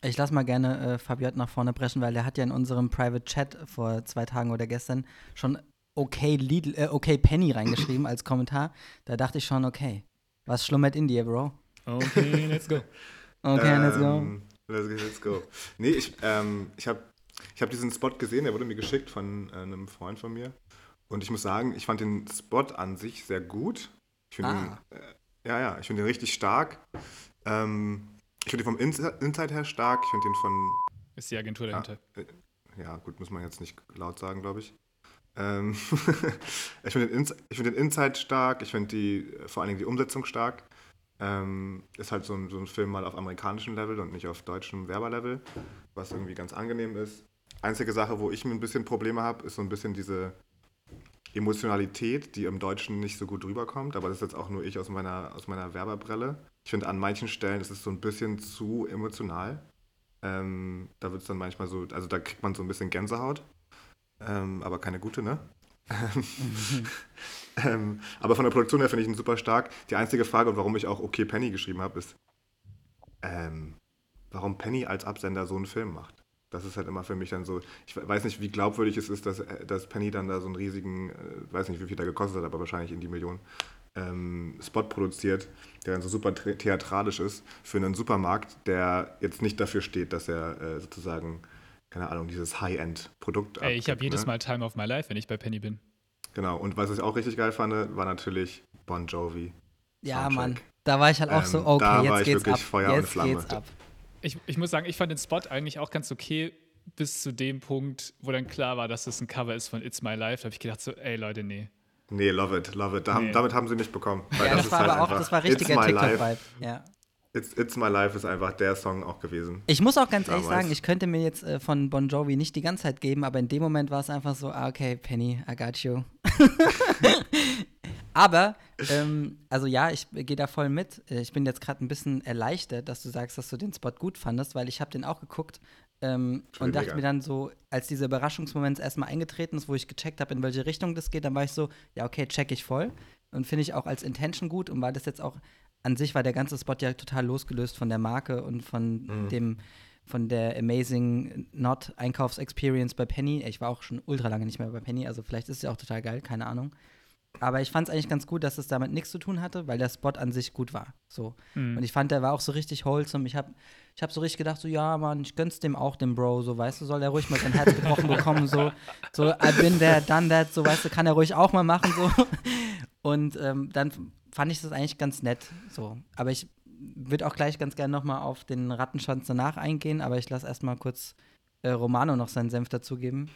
Ich lasse mal gerne äh, Fabiot nach vorne preschen, weil der hat ja in unserem Private Chat vor zwei Tagen oder gestern schon okay, Lidl, äh, okay Penny reingeschrieben als Kommentar. Da dachte ich schon, okay, was schlummert in dir, Bro? Okay, let's go. Okay, let's go. Ähm, Let's go. Let's go. Nee, ich, ähm, ich habe ich hab diesen Spot gesehen, der wurde mir geschickt von äh, einem Freund von mir. Und ich muss sagen, ich fand den Spot an sich sehr gut. Ich finde Ah. ihn, äh, ja, ja, ich finde ihn richtig stark. Ähm, ich finde ihn vom Insi- Inside her stark. Ich finde ihn von, Ist die Agentur dahinter. ja, gut, muss man jetzt nicht laut sagen, glaube ich. Ähm, ich finde den, ich find den Inside stark, ich finde die, vor allen Dingen die Umsetzung stark. Ähm, ist halt so ein, so ein Film mal auf amerikanischem Level und nicht auf deutschem Werberlevel, was irgendwie ganz angenehm ist. Einzige Sache, wo ich mir ein bisschen Probleme habe, ist so ein bisschen diese Emotionalität, die im Deutschen nicht so gut rüberkommt, aber das ist jetzt auch nur ich aus meiner, aus meiner Werberbrille. Ich finde, an manchen Stellen ist es so ein bisschen zu emotional. Ähm, da wird es dann manchmal so, also da kriegt man so ein bisschen Gänsehaut, ähm, aber keine gute, ne? ähm, aber von der Produktion her finde ich ihn super stark. Die einzige Frage, und warum ich auch Okay Penny geschrieben habe, ist, ähm, warum Penny als Absender so einen Film macht. Das ist halt immer für mich dann so, ich weiß nicht, wie glaubwürdig es ist, dass, äh, dass Penny dann da so einen riesigen, äh, weiß nicht, wie viel der gekostet hat, aber wahrscheinlich in die Million, ähm, Spot produziert, der dann so super the- theatralisch ist für einen Supermarkt, der jetzt nicht dafür steht, dass er äh, sozusagen, keine Ahnung, dieses High-End-Produkt Ey, ich habe abgibt, jedes ne? Mal Time of My Life, wenn ich bei Penny bin. Genau, und was ich auch richtig geil fand, war natürlich Bon Jovi. Ja, Soundtrack. Mann. Da war ich halt auch so, Ähm, okay, da war jetzt ich geht's wirklich ab. Feuer und jetzt Flamme. geht's ab. Ich, ich muss sagen, ich fand den Spot eigentlich auch ganz okay, bis zu dem Punkt, wo dann klar war, dass es ein Cover ist von It's My Life. Da habe ich gedacht, so, ey Leute, nee. Nee, love it, love it. Da haben, Nee. damit haben sie mich bekommen. Weil Ja, das, ist war halt aber auch, das war It's richtiger My Life. TikTok-Vibe. Ja. It's, It's My Life ist einfach der Song auch gewesen. Ich muss auch ganz ehrlich Damals. sagen, ich könnte mir jetzt äh, von Bon Jovi nicht die ganze Zeit geben, aber in dem Moment war es einfach so, ah, okay, Penny, I got you. aber, ähm, also ja, ich gehe da voll mit. Äh, Ich bin jetzt gerade ein bisschen erleichtert, dass du sagst, dass du den Spot gut fandest, weil ich habe den auch geguckt ähm, und dachte mega. mir dann so, als dieser Überraschungsmoment erstmal eingetreten ist, wo ich gecheckt habe, in welche Richtung das geht, dann war ich so, ja, okay, check ich voll. Und finde ich auch als Intention gut und war das jetzt auch, an sich war der ganze Spot ja total losgelöst von der Marke und von Mhm. dem, von der Amazing Not Einkaufsexperience bei Penny. Ich war auch schon ultra lange nicht mehr bei Penny, also vielleicht ist es ja auch total geil, keine Ahnung. Aber ich fand es eigentlich ganz gut, dass es damit nichts zu tun hatte, weil der Spot an sich gut war. So. Mhm. Und ich fand, der war auch so richtig wholesome. Ich habe ich hab so richtig gedacht, so, ja, Mann, ich gönn's dem auch, dem Bro, so, weißt du, soll er ruhig mal sein Herz gebrochen bekommen, so, so, I've been there, done that, so, weißt du, kann er ruhig auch mal machen, so. Und ähm, dann fand ich das eigentlich ganz nett, so. Aber ich würde auch gleich ganz gerne nochmal auf den Rattenschwanz danach eingehen, aber ich lasse erstmal kurz äh, Romano noch seinen Senf dazugeben.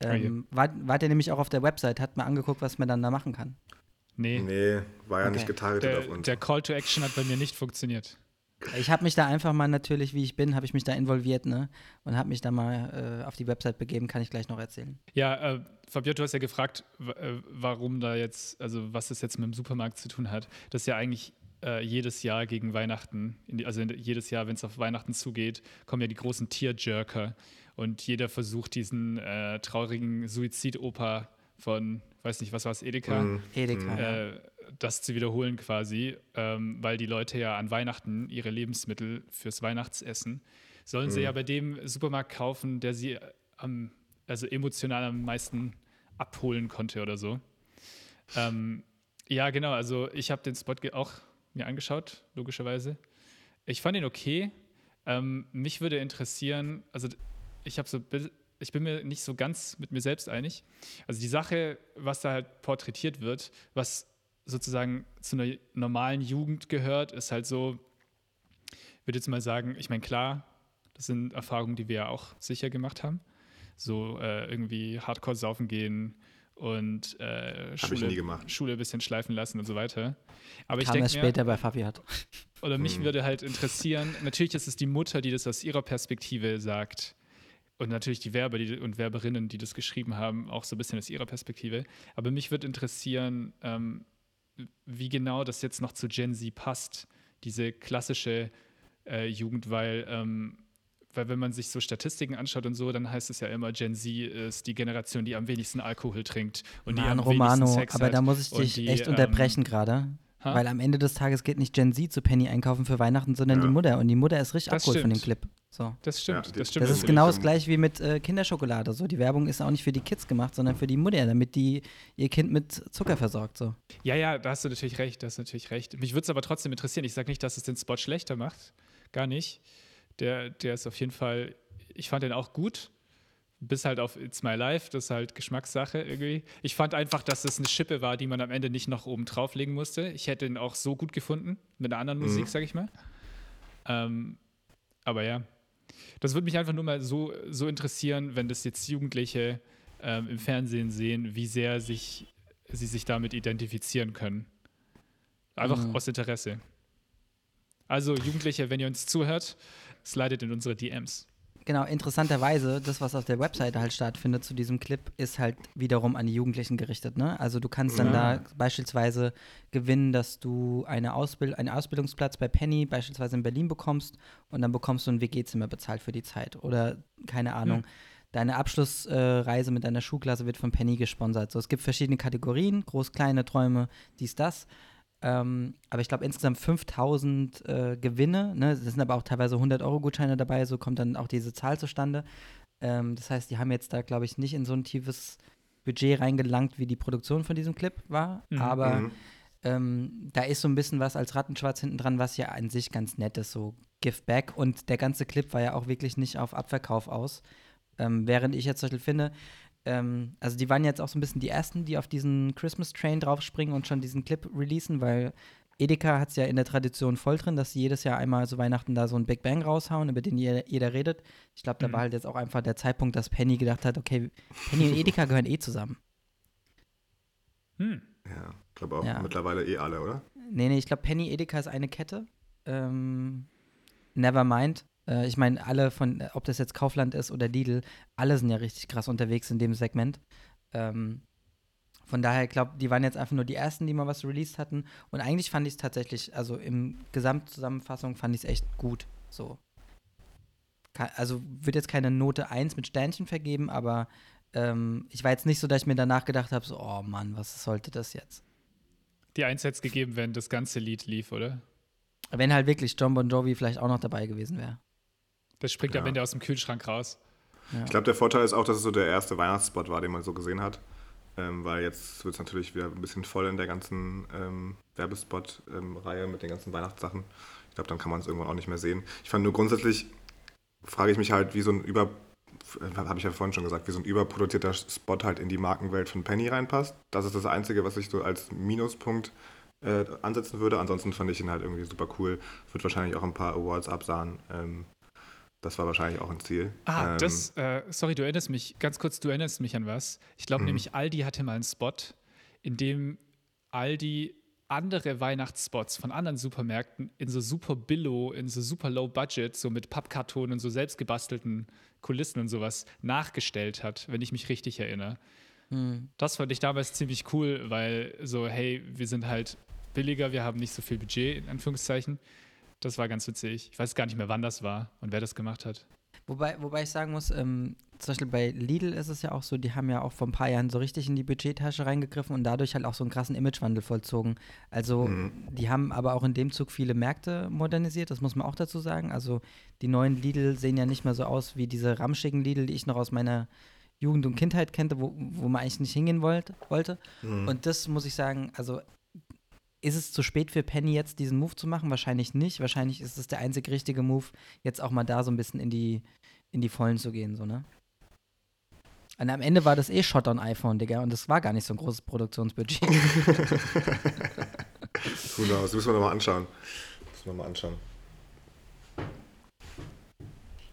Ähm, war, war der nämlich auch auf der Website, hat mal angeguckt, was man dann da machen kann. Nee, Nee, war ja Okay. nicht getargetet der, auf uns. der Call to Action hat bei mir nicht funktioniert. Ich habe mich da einfach mal natürlich, wie ich bin, habe ich mich da involviert, ne? Und habe mich da mal äh, auf die Website begeben, kann ich gleich noch erzählen. Ja, äh, Fabio, du hast ja gefragt, äh, warum da jetzt, also was das jetzt mit dem Supermarkt zu tun hat. Das ist ja eigentlich äh, jedes Jahr gegen Weihnachten, in die, also in, jedes Jahr, wenn es auf Weihnachten zugeht, kommen ja die großen Tierjerker und jeder versucht diesen äh, traurigen Suizidoper von, weiß nicht, was war es, Edeka? Mhm. Edeka. ja. äh, das zu wiederholen quasi, ähm, weil die Leute ja an Weihnachten ihre Lebensmittel fürs Weihnachtsessen sollen sie ja bei dem Supermarkt kaufen, der sie am, also emotional am meisten abholen konnte oder so. Ähm, ja, genau, also ich habe den Spot auch mir angeschaut, logischerweise. Ich fand ihn okay. Ähm, mich würde interessieren, also ich habe so, ich bin mir nicht so ganz mit mir selbst einig. Also die Sache, was da halt porträtiert wird, was sozusagen zu einer normalen Jugend gehört, ist halt so, ich würde jetzt mal sagen, ich meine, klar, das sind Erfahrungen, die wir ja auch sicher gemacht haben. So äh, irgendwie Hardcore saufen gehen und äh, ich gemacht. Schule ein bisschen schleifen lassen und so weiter. Aber ich Kam denke erst mir, später bei Fabiat. oder mich Mhm. würde halt interessieren, natürlich ist es die Mutter, die das aus ihrer Perspektive sagt. Und natürlich die Werber die, und Werberinnen, die das geschrieben haben, auch so ein bisschen aus ihrer Perspektive. Aber mich würde interessieren, ähm, wie genau das jetzt noch zu Gen Z passt, diese klassische äh, Jugend, weil, ähm, weil wenn man sich so Statistiken anschaut und so, dann heißt es ja immer, Gen Z ist die Generation, die am wenigsten Alkohol trinkt und die Mann, am Romano, wenigsten Sex aber hat. da muss ich dich die, echt ähm, unterbrechen gerade. Ha? Weil am Ende des Tages geht nicht Gen Z zu Penny einkaufen für Weihnachten, sondern Ja. die Mutter. Und die Mutter ist richtig Das abgeholt von dem. Clip. So. Das stimmt, Ja, das stimmt. Das ist genau das gleiche wie mit äh, Kinderschokolade. So. Die Werbung ist auch nicht für die Kids gemacht, sondern für die Mutter, damit die ihr Kind mit Zucker versorgt. So. Ja, ja, da hast du natürlich recht, da hast du natürlich recht. Mich würde es aber trotzdem interessieren. Ich sage nicht, dass es den Spot schlechter macht. Gar nicht. Der, der ist auf jeden Fall, ich fand den auch gut. Bis halt auf It's My Life, das ist halt Geschmackssache irgendwie. Ich fand einfach, dass es eine Schippe war, die man am Ende nicht noch oben drauflegen musste. Ich hätte ihn auch so gut gefunden, mit einer anderen Mhm. Musik, sag ich mal. Ähm, aber ja, das würde mich einfach nur mal so, so interessieren, wenn das jetzt Jugendliche ähm, im Fernsehen sehen, wie sehr sich, sie sich damit identifizieren können. Einfach Mhm. aus Interesse. Also Jugendliche, wenn ihr uns zuhört, slidet in unsere DMs. Genau, interessanterweise, das, was auf der Webseite halt stattfindet zu diesem Clip, ist halt wiederum an die Jugendlichen gerichtet. Ne? Also du kannst dann Ja. da beispielsweise gewinnen, dass du eine Ausbild einen Ausbildungsplatz bei Penny beispielsweise in Berlin bekommst und dann bekommst du ein WG-Zimmer bezahlt für die Zeit. Oder, keine Ahnung, deine Abschlussreise Reise mit deiner Schulklasse wird von Penny gesponsert. So, es gibt verschiedene Kategorien, groß, kleine Träume, dies, das. Ähm, aber ich glaube insgesamt 5000 äh, Gewinne. Ne? Es sind aber auch teilweise 100-Euro-Gutscheine dabei, so kommt dann auch diese Zahl zustande. Ähm, das heißt, die haben jetzt da, glaube ich, nicht in so ein tiefes Budget reingelangt, wie die Produktion von diesem Clip war. Mhm. Aber Mhm. ähm, da ist so ein bisschen was als Rattenschwarz hinten dran, was ja an sich ganz nett ist, so Give Back. Und der ganze Clip war ja auch wirklich nicht auf Abverkauf aus. Ähm, während ich jetzt zum Beispiel finde, ähm, also die waren jetzt auch so ein bisschen die ersten, die auf diesen Christmas Train draufspringen und schon diesen Clip releasen, weil Edeka hat es ja in der Tradition voll drin, dass sie jedes Jahr einmal zu Weihnachten da so ein Big Bang raushauen, über den jeder, jeder redet. Ich glaube, da Mhm. war halt jetzt auch einfach der Zeitpunkt, dass Penny gedacht hat, okay, Penny und Edeka gehören eh zusammen. Hm. Ja, ich glaube auch Ja. mittlerweile eh alle, oder? Nee, nee, ich glaube, Penny Edeka ist eine Kette. Ähm, Nevermind. Äh, ich meine, alle von, äh, ob das jetzt Kaufland ist oder Lidl, alle sind ja richtig krass unterwegs in dem Segment. Ähm, von daher, ich glaube, die waren jetzt einfach nur die ersten, die mal was released hatten. Und eigentlich fand ich es tatsächlich, also im Gesamtzusammenfassung fand ich es echt gut. So. Also würde jetzt keine Note 1 mit Sternchen vergeben, aber ähm, ich war jetzt nicht so, dass ich mir danach gedacht habe, so, oh Mann, was sollte das jetzt? Die Eins hätte es gegeben, wenn das ganze Lied lief, oder? Wenn halt wirklich John Bon Jovi vielleicht auch noch dabei gewesen wäre. Das springt am Ja. Ende aus dem Kühlschrank raus. Ja. Ich glaube, der Vorteil ist auch, dass es so der erste Weihnachtsspot war, den man so gesehen hat. Ähm, weil jetzt wird es natürlich wieder ein bisschen voll in der ganzen ähm, Werbespot-Reihe mit den ganzen Weihnachtssachen. Ich glaube, dann kann man es irgendwann auch nicht mehr sehen. Ich fand nur grundsätzlich, frage ich mich halt, wie so ein über, äh, habe ich ja vorhin schon gesagt, wie so ein überproduzierter Spot halt in die Markenwelt von Penny reinpasst. Das ist das Einzige, was ich so als Minuspunkt äh, ansetzen würde. Ansonsten fand ich ihn halt irgendwie super cool. Wird wahrscheinlich auch ein paar Awards absahen. Ähm, das war wahrscheinlich auch ein Ziel. Ah, Ähm, das, äh, sorry, du erinnerst mich, ganz kurz, du erinnerst mich an was. Ich glaube Mhm. nämlich, Aldi hatte mal einen Spot, in dem Aldi andere Weihnachtsspots von anderen Supermärkten in so super Billo, in so super Low Budget, so mit Pappkarton und so selbstgebastelten Kulissen und sowas nachgestellt hat, wenn ich mich richtig erinnere. Hm. Das fand ich damals ziemlich cool, weil so, hey, wir sind halt billiger, wir haben nicht so viel Budget, in Anführungszeichen. Das war ganz witzig. Ich weiß gar nicht mehr, wann das war und wer das gemacht hat. Wobei, wobei ich sagen muss, ähm, zum Beispiel bei Lidl ist es ja auch so, die haben ja auch vor ein paar Jahren so richtig in die Budgettasche reingegriffen und dadurch halt auch so einen krassen Imagewandel vollzogen. Also Mhm. die haben aber auch in dem Zug viele Märkte modernisiert, das muss man auch dazu sagen. Also die neuen Lidl sehen ja nicht mehr so aus wie diese ramschigen Lidl, die ich noch aus meiner Jugend und Kindheit kannte, wo, wo man eigentlich nicht hingehen wollte. wollte. Mhm. Und das muss ich sagen, also ist es zu spät für Penny jetzt diesen Move zu machen? Wahrscheinlich nicht. Wahrscheinlich ist es der einzig richtige Move, jetzt auch mal da so ein bisschen in die, in die Vollen zu gehen, so, ne? Und am Ende war das eh Shot on iPhone, Digga, und das war gar nicht so ein großes Produktionsbudget. Who knows? Müssen wir nochmal anschauen. Müssen wir mal anschauen.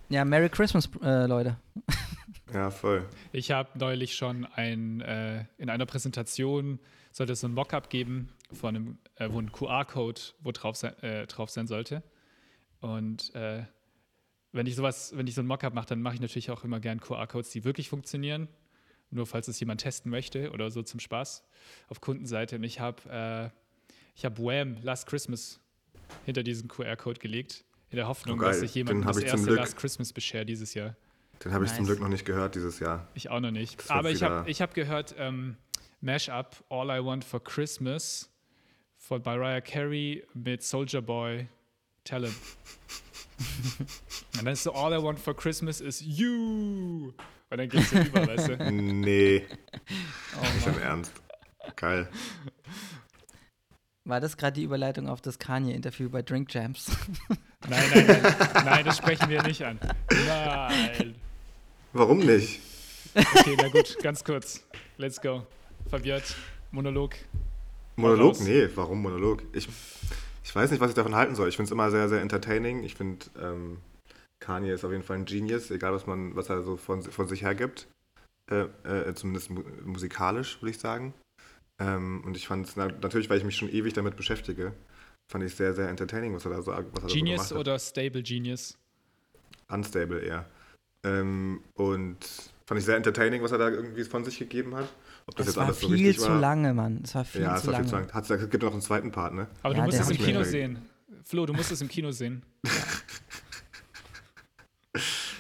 ja, Merry Christmas, äh, Leute. Ja, voll. Ich habe neulich schon ein, äh, in einer Präsentation, sollte es so ein Mockup geben, von einem, äh, wo ein QR-Code wo drauf, sein, äh, drauf sein sollte. Und äh, wenn ich sowas, wenn ich so ein Mockup mache, dann mache ich natürlich auch immer gern QR-Codes, die wirklich funktionieren. Nur falls es jemand testen möchte oder so zum Spaß auf Kundenseite. Und ich habe äh, ich habe Wham! Last Christmas hinter diesen QR-Code gelegt, in der Hoffnung, Oh, dass sich jemand hab das zum erste Glück- Last Christmas beschert dieses Jahr. Den habe ich zum Nice. Glück noch nicht gehört dieses Jahr. Ich auch noch nicht. Aber ich habe ich hab gehört, ähm, Mashup All I Want for Christmas von Mariah Carey mit Soldier Boy Talent. Und dann ist so All I Want for Christmas is you. Und dann geht's so über, weißt du? Nee, Oh nicht im Ernst. Geil. War das gerade die Überleitung auf das Kanye-Interview bei Drink Jams? Nein, nein, nein. Nein, das sprechen wir nicht an. Nein. Warum nicht? Okay, na gut, ganz kurz. Let's go. Fabiat, Monolog. Monolog? Nee, warum Monolog? Ich, ich weiß nicht, was ich davon halten soll. Ich finde es immer sehr, sehr entertaining. Ich finde, ähm, Kanye ist auf jeden Fall ein Genius, egal was man, was er so von, von sich her gibt. Äh, äh, zumindest mu musikalisch, würde ich sagen. Ähm, und ich fand es, na, natürlich, weil ich mich schon ewig damit beschäftige, fand ich sehr, sehr entertaining, was er da so, was er so Genius oder Stable Genius? Unstable eher. Ähm, und fand ich sehr entertaining, was er da irgendwie von sich gegeben hat. Ob das Es jetzt war alles so viel richtig zu war. lange, Mann. Es war viel Ja, es zu war lange. viel zu lang. Hat's- Es gibt noch einen zweiten Part, ne? Aber Ja, du musst es im Kino sehen. Flo, du musst es im Kino sehen.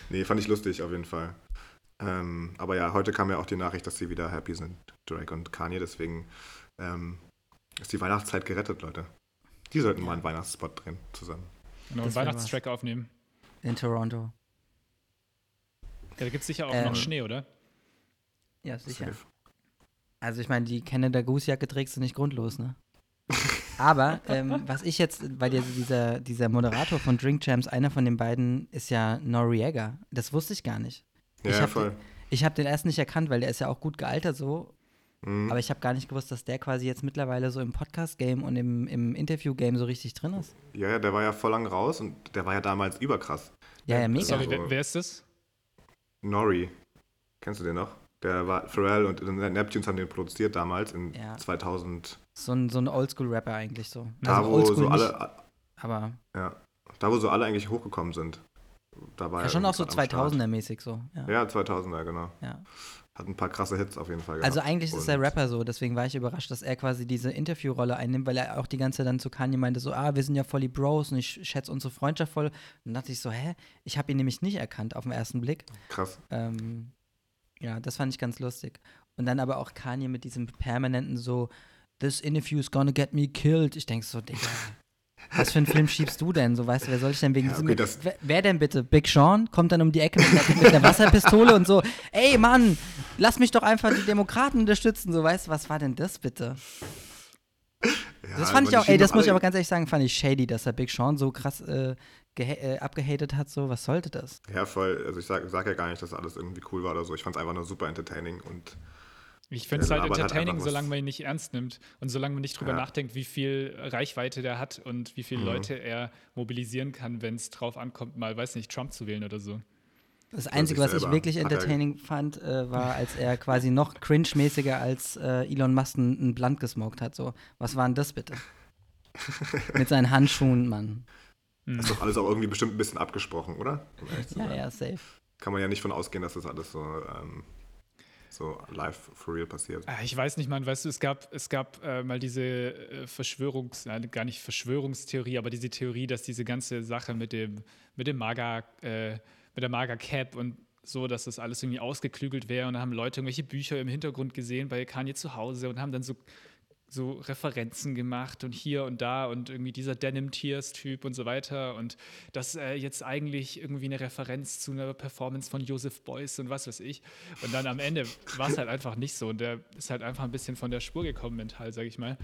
Nee, fand ich lustig auf jeden Fall. Ähm, aber ja, heute kam ja auch die Nachricht, dass sie wieder happy sind, Drake und Kanye. Deswegen ähm, ist die Weihnachtszeit gerettet, Leute. Die sollten mal einen Weihnachtsspot drehen zusammen. Genau, Das einen Weihnachtstrack aufnehmen. In Toronto. Ja, da gibt es sicher auch Ähm, noch Schnee, oder? Ja, sicher. Safe. Also ich meine, die Canada Goose Jacke trägst du nicht grundlos, ne? Aber ähm, was ich jetzt, weil dieser, dieser Moderator von Drink Champs, einer von den beiden, ist ja Noriega. Das wusste ich gar nicht. Ja, Ich ja, hab voll. Ich habe den erst nicht erkannt, weil der ist ja auch gut gealtert so. Mhm. Aber ich habe gar nicht gewusst, dass der quasi jetzt mittlerweile so im Podcast-Game und im, im Interview-Game so richtig drin ist. Ja, ja, der war ja voll lang raus und der war ja damals überkrass. Ja, ja, mega. Sorry, so- wer, wer ist das? Nori, kennst du den noch? Der war, Pharrell und Neptunes haben den produziert damals in Ja. 2000. So ein, so ein Oldschool-Rapper eigentlich so. Da, Also wo so nicht, alle, aber ja, da, wo so alle eigentlich hochgekommen sind. Da war ja, er schon auch so irgendwie grad am Start. 2000er-mäßig so. Ja. Ja, 2000er, genau. Ja. Hat ein paar krasse Hits auf jeden Fall Also gehabt. eigentlich ist er Und- Rapper so, deswegen war ich überrascht, dass er quasi diese Interviewrolle einnimmt, weil er auch die ganze Zeit dann zu Kanye meinte so, ah, wir sind ja voll die Bros und ich schätze unsere Freundschaft voll. Und dann dachte ich so, hä? Ich habe ihn nämlich nicht erkannt auf den ersten Blick. Krass. Ähm, ja, das fand ich ganz lustig. Und dann aber auch Kanye mit diesem permanenten so, this interview is gonna get me killed. Ich denke so, Digga, was für einen Film schiebst du denn? So, weißt du, wer soll ich denn wegen Ja, diesem... okay, das- wer, wer denn bitte? Big Sean kommt dann um die Ecke mit einer Wasserpistole und so, ey Mann, lass mich doch einfach die Demokraten unterstützen. So, weißt du, was war denn das bitte? Ja, Das fand ich die auch, ey, das muss ich alle- aber ganz ehrlich sagen, fand ich shady, dass er Big Sean so krass äh, äh, abgehatet hat. So, was sollte das? Ja, voll. Also ich sag, sag ja gar nicht, dass alles irgendwie cool war oder so. Ich fand es einfach nur super entertaining und Ich finde es Ja, halt entertaining, solange man ihn nicht ernst nimmt und solange man nicht drüber Ja. nachdenkt, wie viel Reichweite der hat und wie viele Mhm. Leute er mobilisieren kann, wenn es drauf ankommt, mal, weiß nicht, Trump zu wählen oder so. Das Einzige, was ich wirklich er- entertaining fand, äh, war, als er quasi noch cringe-mäßiger als äh, Elon Musk ein, ein Blunt gesmoked hat. So, was war denn das bitte? Mit seinen Handschuhen, Mann. Hm. ist doch alles auch irgendwie bestimmt ein bisschen abgesprochen, oder? Um Ja, sein. ja, safe. Kann man ja nicht von ausgehen, dass das alles so, ähm, so live for real passiert. Ah, Ich weiß nicht, man, weißt du, es gab, es gab äh, mal diese äh, Verschwörungs-, nein, gar nicht Verschwörungstheorie, aber diese Theorie, dass diese ganze Sache mit dem, mit dem Maga, äh, mit der Maga-Cap und so, dass das alles irgendwie ausgeklügelt wäre und da haben Leute irgendwelche Bücher im Hintergrund gesehen bei Kanye zu Hause und haben dann so so Referenzen gemacht und hier und da und irgendwie dieser Denim Tears Typ und so weiter und das äh, jetzt eigentlich irgendwie eine Referenz zu einer Performance von Joseph Beuys und was weiß ich und dann am Ende war es halt einfach nicht so und der ist halt einfach ein bisschen von der Spur gekommen mental, sag ich mal.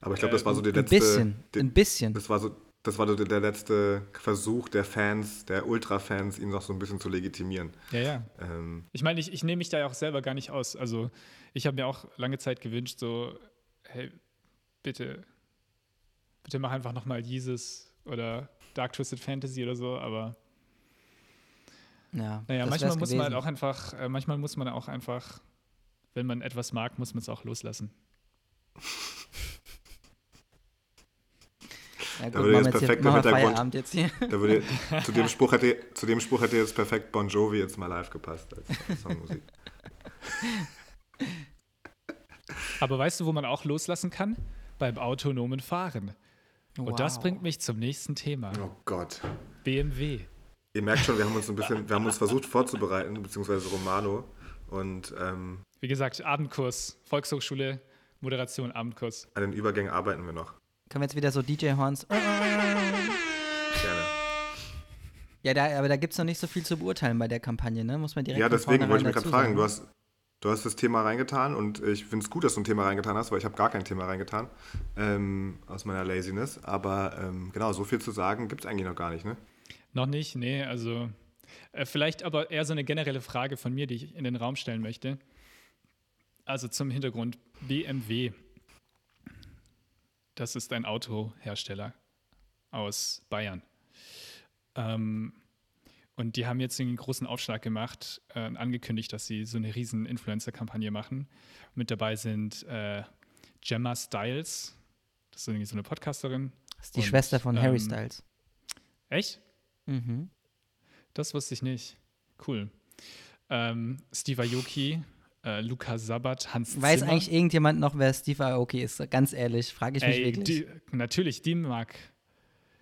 Aber ich glaube, das war so die Ein letzte. bisschen, die, ein bisschen. Das war so, das war so der letzte Versuch der Fans, der Ultra-Fans, ihn noch so ein bisschen zu legitimieren. Ja, ja. Ähm, Ich meine, ich, ich nehme mich da ja auch selber gar nicht aus. Also ich habe mir auch lange Zeit gewünscht, so, hey, bitte, bitte mach einfach nochmal Jesus oder Dark Twisted Fantasy oder so, aber Ja, Naja, das manchmal muss man halt gewesen. auch einfach, äh, manchmal muss man auch einfach, wenn man etwas mag, muss man es auch loslassen. Ja, Da gut, würde machen jetzt hier, perfekt der wir Hintergrund- jetzt hier. Da würde, zu, dem Spruch hätte, zu dem Spruch hätte jetzt perfekt Bon Jovi jetzt mal live gepasst als Songmusik. Aber weißt du, wo man auch loslassen kann? Beim autonomen Fahren. Und das bringt mich zum nächsten Thema. Oh Gott. BMW. Ihr merkt schon, wir haben uns ein bisschen, wir haben uns versucht vorzubereiten, beziehungsweise Romano. Und ähm, Wie gesagt, Abendkurs, Volkshochschule, Moderation, Abendkurs. an den Übergängen arbeiten wir noch. Können wir jetzt wieder so DJ-Horns. Gerne. Ja, da, aber da gibt es noch nicht so viel zu beurteilen bei der Kampagne, ne? Muss man direkt Ja, deswegen wollte ich mich gerade fragen. Du hast, du hast das Thema reingetan und ich finde es gut, dass du ein Thema reingetan hast, weil ich habe gar kein Thema reingetan ähm, aus meiner Laziness. Aber ähm, genau, so viel zu sagen gibt es eigentlich noch gar nicht, ne? Noch nicht, nee, also äh, vielleicht aber eher so eine generelle Frage von mir, die ich in den Raum stellen möchte. Also zum Hintergrund, BMW, das ist ein Autohersteller aus Bayern. Ähm, und die haben jetzt einen großen Aufschlag gemacht äh, und angekündigt, dass sie so eine riesen Influencer-Kampagne machen. Mit dabei sind äh, Gemma Styles, das ist irgendwie so eine Podcasterin. Das ist die Und, Schwester von Harry ähm, Styles. Echt? Mhm. Das wusste ich nicht. Cool. Ähm, Steve Aoki, äh, Luca Sabat, Hans Weiß Zimmer. eigentlich irgendjemand noch, wer Steve Aoki ist? Ganz ehrlich, frage ich mich Ey, wirklich. die, natürlich, die mag.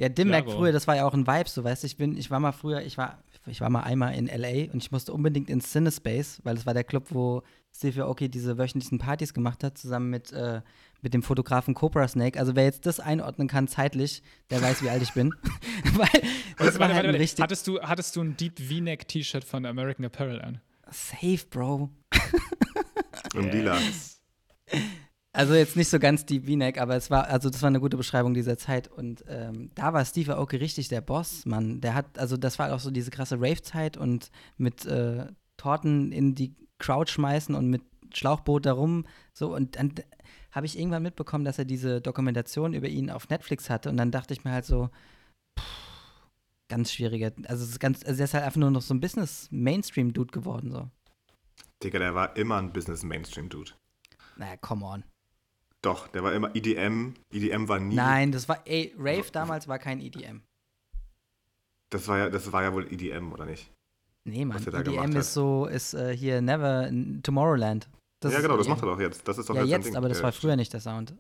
Ja, Dimmack Claro. früher, das war ja auch ein Vibe, so weißt du, ich bin, ich war mal früher, ich war, ich war mal einmal in LA und ich musste unbedingt ins Cinespace, weil es war der Club, wo Steve Aoki diese wöchentlichen Partys gemacht hat, zusammen mit, äh, mit dem Fotografen Cobra Snake. Also wer jetzt das einordnen kann zeitlich, der weiß, wie alt ich bin. weil das war halt ein richtig Hattest, du, hattest du ein Deep V-Neck-T-Shirt von American Apparel an? safe, Bro. Im Dealer. Also jetzt nicht so ganz die V-Neck, aber es war, also das war eine gute Beschreibung dieser Zeit. Und ähm, da war Steve Aoki richtig der Boss, Mann. Der hat, also das war auch so diese krasse Rave-Zeit und mit äh, Torten in die Crowd schmeißen und mit Schlauchboot darum. So, und dann habe ich irgendwann mitbekommen, dass er diese Dokumentation über ihn auf Netflix hatte. Und dann dachte ich mir halt so, pff, ganz schwieriger. Also es ist ganz, also er ist halt einfach nur noch so ein Business-Mainstream-Dude geworden. So. Digga, der war immer ein Business-Mainstream-Dude. Naja, come on. Doch, der war immer EDM. EDM war nie. Nein, das war, ey, Rave damals war kein EDM. Das war ja, das war ja wohl EDM, oder nicht? Nee, Mann, EDM hat. ist so, ist äh, hier Never, Tomorrowland. Das ja, genau, das macht er doch jetzt. Das ist doch Ja, jetzt, aber das war früher nicht der Sound.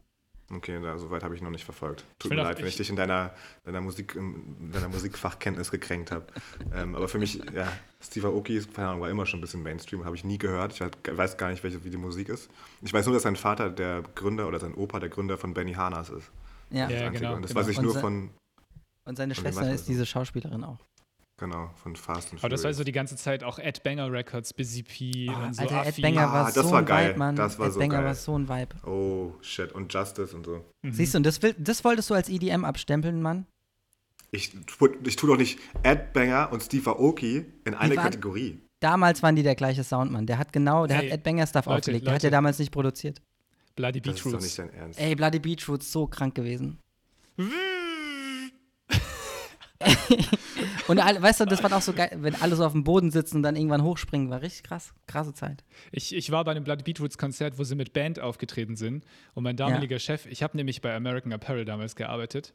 Okay, na, so weit habe ich noch nicht verfolgt. Tut mir auch- leid, wenn ich ich- dich in deiner, deiner, Musik, in deiner Musikfachkenntnis gekränkt habe. ähm, aber für mich, ja, Steve Aoki ist, keine Ahnung, war immer schon ein bisschen Mainstream, habe ich nie gehört. Ich weiß, gar nicht, welche, wie die Musik ist. Ich weiß nur, dass sein Vater der Gründer oder sein Opa der Gründer von Benny Hanas ist. Ja. Das Ja, Einzige. genau, Und das genau. weiß ich Und nur von, Und seine Von Schwester ist diese Schauspielerin auch. Genau, von Fast and Aber das war Furious. so die ganze Zeit auch Ed Banger Records, Busy P Ah, und so. Alter, Ed. Banger Ah, war so war ein geil. Vibe, Mann. Das war Ed so Banger geil. war so ein Vibe. Oh, shit. Und Justice und so. Mhm. Siehst du, und das, will, das wolltest du als EDM abstempeln, Mann? Ich, tu- ich tue doch nicht Ed Banger und Steve Aoki in eine waren- Kategorie. Damals waren die der gleiche Sound, Mann. Der hat genau, der Ey, hat Ed Banger Stuff Leute, aufgelegt. Der hat ja Leute. damals nicht produziert. Bloody Das ist doch Beetroots. nicht dein Ernst. Ey, Bloody Beetroots, so krank gewesen. Und alle, weißt du, das war auch so geil, wenn alle so auf dem Boden sitzen und dann irgendwann hochspringen, war richtig krass. Krasse Zeit. Ich, ich war bei einem Bloody Beetroots Konzert, wo sie mit Band aufgetreten sind. Und mein damaliger Chef, ich habe nämlich bei American Apparel damals gearbeitet.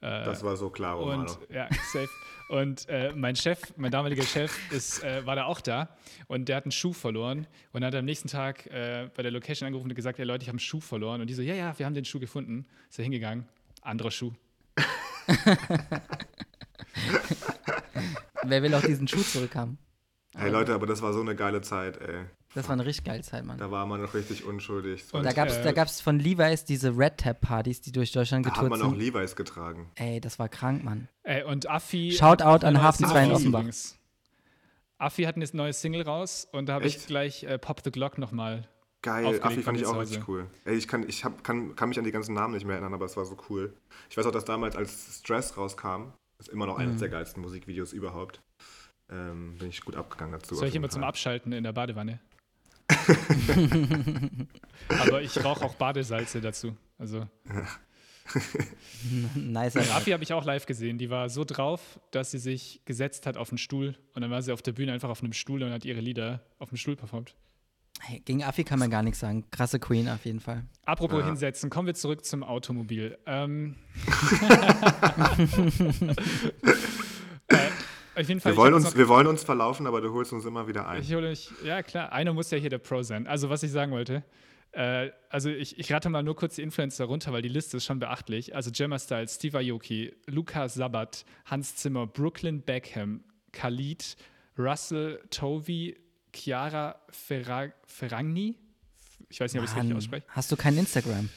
Äh, Das war so klar, Romano. Und ja, safe. Und äh, mein Chef, mein damaliger Chef, ist, äh, war da auch da und der hat einen Schuh verloren und hat am nächsten Tag äh, bei der Location angerufen und gesagt, ja Leute, ich habe einen Schuh verloren. Und die so, ja, ja, wir haben den Schuh gefunden. Ist er hingegangen, anderer Schuh. Wer will auch diesen Schuh zurückhaben? Hey Leute, aber das war so eine geile Zeit, ey. Das war eine richtig geile Zeit, Mann. Da war man noch richtig unschuldig. Und Da gab es äh, da gab's von Levi's diese Red Tap Partys, die durch Deutschland Da hat getourt man auch sind. Levi's getragen. Ey, das war krank, Mann. Äh, und Affi. Shoutout hat an Hafen Single 2 in Offenbach. übrigens. Affi hat eine neue Single raus und da habe ich gleich äh, Pop the Glock nochmal. Geil, Affi fand ich auch richtig cool. Ey, ich, kann, ich hab, kann, kann mich an die ganzen Namen nicht mehr erinnern, aber es war so cool. Ich weiß auch, dass damals, als Stress rauskam, ist immer noch eines Mhm. der geilsten Musikvideos überhaupt. Ähm, bin ich gut abgegangen dazu. Soll ich immer zum Fall. Abschalten in der Badewanne? Aber ich rauche auch Badesalze dazu. Also Ja, Rap. Affi habe ich auch live gesehen. Die war so drauf, dass sie sich gesetzt hat auf einen Stuhl und dann war sie auf der Bühne einfach auf einem Stuhl und hat ihre Lieder auf dem Stuhl performt. Hey, gegen Affi kann man gar nichts sagen. Krasse Queen auf jeden Fall. Apropos Ja. hinsetzen, kommen wir zurück zum Automobil. Ähm, äh, auf jeden Fall, Wir wollen, uns, wir wollen uns verlaufen, aber du holst uns immer wieder ein. Ich hole mich, ja klar, einer muss ja hier der Pro sein. Also was ich sagen wollte, äh, also ich, ich rate mal nur kurz die Influencer runter, weil die Liste ist schon beachtlich. Also Gemma Styles, Steve Aoki, Luca Sabat, Hans Zimmer, Brooklyn Beckham, Khalid, Russell Tovey, Chiara Ferra Ferragni. Ich weiß nicht, ob ich es richtig ausspreche. hast du kein Instagram?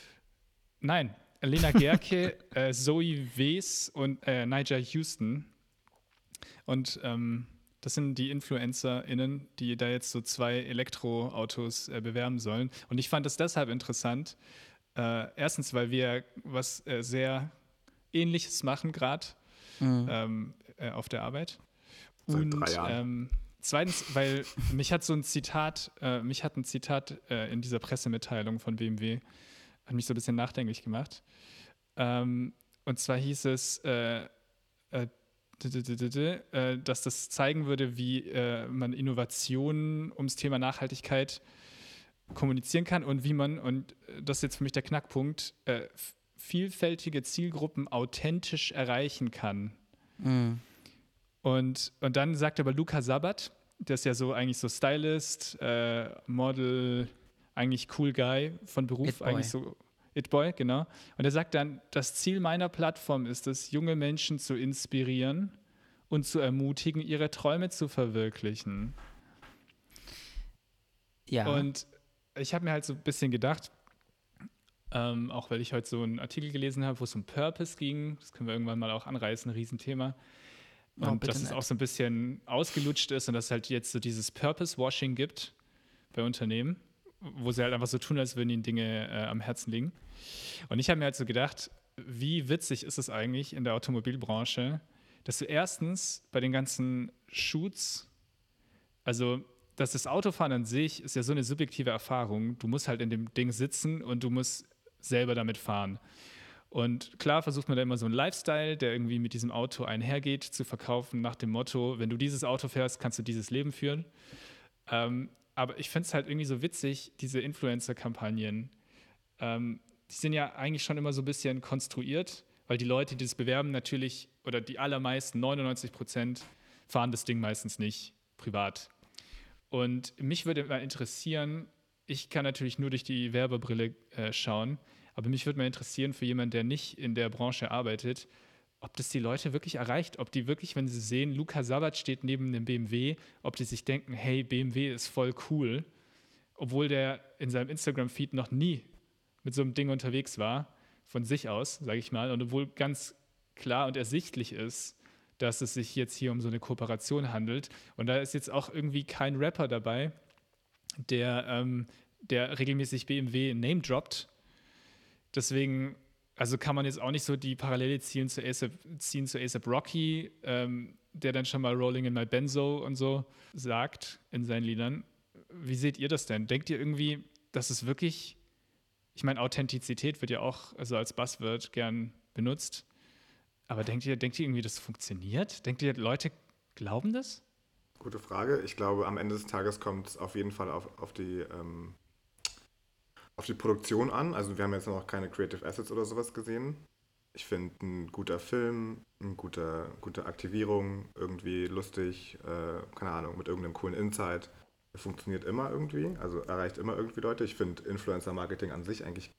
Nein, Lena Gerke, äh, Zoe Wes und äh, Nigel Houston. Und ähm, das sind die InfluencerInnen, die da jetzt so zwei Elektroautos äh, bewerben sollen. Und ich fand das deshalb interessant. Äh, erstens, weil wir was äh, sehr Ähnliches machen gerade ähm, äh, auf der Arbeit. Seit Und drei Jahren. ähm, zweitens, weil mich hat so ein Zitat, äh, mich hat ein Zitat äh, in dieser Pressemitteilung von BMW, hat mich so ein bisschen nachdenklich gemacht. Ähm, und zwar hieß es, äh, äh, äh, dass das zeigen würde, wie man Innovationen ums Thema Nachhaltigkeit kommunizieren kann und wie man, und das ist jetzt für mich der Knackpunkt, vielfältige Zielgruppen authentisch erreichen kann. Mhm. Und, und dann sagt aber Luca Sabat, der ist ja so eigentlich so Stylist, äh, Model, eigentlich cool Guy von Beruf, eigentlich so It Boy, genau. Und er sagt dann, das Ziel meiner Plattform ist es, junge Menschen zu inspirieren und zu ermutigen, ihre Träume zu verwirklichen. Ja. Und ich habe mir halt so ein bisschen gedacht, ähm, auch weil ich heute so einen Artikel gelesen habe, wo es um Purpose ging, das können wir irgendwann mal auch anreißen, ein Riesenthema. Oh, Und bitte dass es nicht. auch so ein bisschen ausgelutscht ist und dass es halt jetzt so dieses Purpose-Washing gibt bei Unternehmen, wo sie halt einfach so tun, als würden ihnen Dinge äh, am Herzen liegen. Und ich habe mir halt so gedacht, wie witzig ist es eigentlich in der Automobilbranche, dass du erstens bei den ganzen Shoots, also dass das Autofahren an sich ist ja so eine subjektive Erfahrung. Du musst halt in dem Ding sitzen und du musst selber damit fahren. Und klar versucht man da immer so einen Lifestyle, der irgendwie mit diesem Auto einhergeht, zu verkaufen nach dem Motto, wenn du dieses Auto fährst, kannst du dieses Leben führen. Ähm, aber ich finde es halt irgendwie so witzig, diese Influencer-Kampagnen. Ähm, die sind ja eigentlich schon immer so ein bisschen konstruiert, weil die Leute, die das bewerben, natürlich, oder die allermeisten, 99 Prozent, fahren das Ding meistens nicht privat. Und mich würde mal interessieren, ich kann natürlich nur durch die Werbebrille äh, schauen, aber mich würde mal interessieren für jemanden, der nicht in der Branche arbeitet, ob das die Leute wirklich erreicht, ob die wirklich, wenn sie sehen, Luca Sabat steht neben einem BMW, ob die sich denken, hey, BMW ist voll cool, obwohl der in seinem Instagram-Feed noch nie mit so einem Ding unterwegs war, von sich aus, sage ich mal, und obwohl ganz klar und ersichtlich ist, dass es sich jetzt hier um so eine Kooperation handelt. Und da ist jetzt auch irgendwie kein Rapper dabei, der, ähm, der regelmäßig BMW Name droppt. Deswegen, also kann man jetzt auch nicht so die Parallele ziehen zu ASAP, ziehen zu ASAP Rocky, ähm, der dann schon mal Rolling in My Benzo und so sagt in seinen Liedern. Wie seht ihr das denn? Denkt ihr irgendwie, dass es wirklich, ich meine, Authentizität wird ja auch also als Buzzword gern benutzt, aber denkt ihr, denkt ihr irgendwie, das funktioniert? Denkt ihr, Leute glauben das? Gute Frage. Ich glaube, am Ende des Tages kommt es auf jeden Fall auf, auf, die, ähm, auf die Produktion an. Also wir haben jetzt noch keine Creative Assets oder sowas gesehen. Ich finde, ein guter Film, eine gute, gute Aktivierung, irgendwie lustig, äh, keine Ahnung, mit irgendeinem coolen Insight, funktioniert immer irgendwie, also erreicht immer irgendwie Leute. Ich finde Influencer-Marketing an sich eigentlich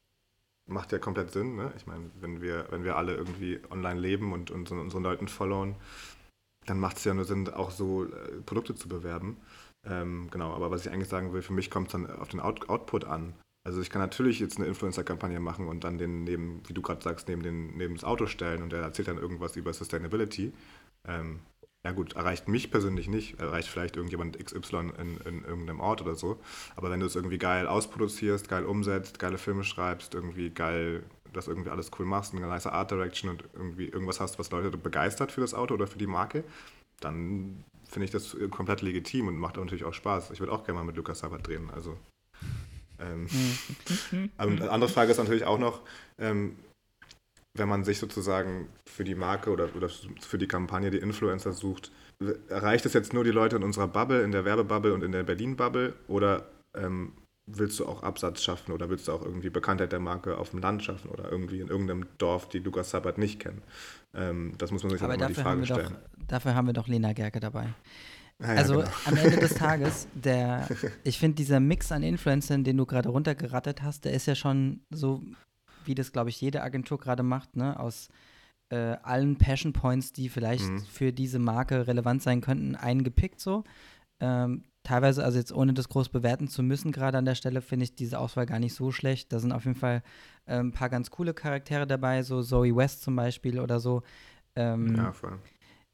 macht ja komplett Sinn. Ne? Ich meine, wenn wir, wenn wir alle irgendwie online leben und, so unseren Leuten followen, dann macht es ja nur Sinn, auch so äh, Produkte zu bewerben. Ähm, genau, aber was ich eigentlich sagen will, für mich kommt es dann auf den Out Output an. Also ich kann natürlich jetzt eine Influencer-Kampagne machen und dann den neben, wie du gerade sagst, neben, den, neben das Auto stellen und der erzählt dann irgendwas über Sustainability. Ähm, ja gut, erreicht mich persönlich nicht, erreicht vielleicht irgendjemand XY in, in irgendeinem Ort oder so. Aber wenn du es irgendwie geil ausproduzierst, geil umsetzt, geile Filme schreibst, irgendwie geil das irgendwie alles cool machst, eine nice Art Direction und irgendwie irgendwas hast, was Leute begeistert für das Auto oder für die Marke, dann finde ich das komplett legitim und macht natürlich auch Spaß. Ich würde auch gerne mal mit Lukas Sabat drehen. Also, ähm, eine andere Frage ist natürlich auch noch, ähm, wenn man sich sozusagen für die Marke oder, oder für die Kampagne die Influencer sucht, erreicht es jetzt nur die Leute in unserer Bubble, in der Werbebubble und in der Berlin-Bubble oder ähm, willst du auch Absatz schaffen oder willst du auch irgendwie Bekanntheit der Marke auf dem Land schaffen oder irgendwie in irgendeinem Dorf, die Lukas Sabbat nicht kennen? Ähm, das muss man sich Aber immer die Frage stellen. Doch, dafür haben wir doch Lena Gerke dabei. Ja, also genau. am Ende des Tages, der, ich finde, dieser Mix an Influencern, den du gerade runtergerattet hast, der ist ja schon so, wie das, glaube ich, jede Agentur gerade macht, ne? aus äh, allen Passion Points, die vielleicht Mhm. für diese Marke relevant sein könnten, eingepickt so. Ähm, teilweise, also jetzt ohne das groß bewerten zu müssen, gerade an der Stelle, finde ich diese Auswahl gar nicht so schlecht. Da sind auf jeden Fall äh, ein paar ganz coole Charaktere dabei, so Zoe West zum Beispiel oder so. Ähm, Ja, voll.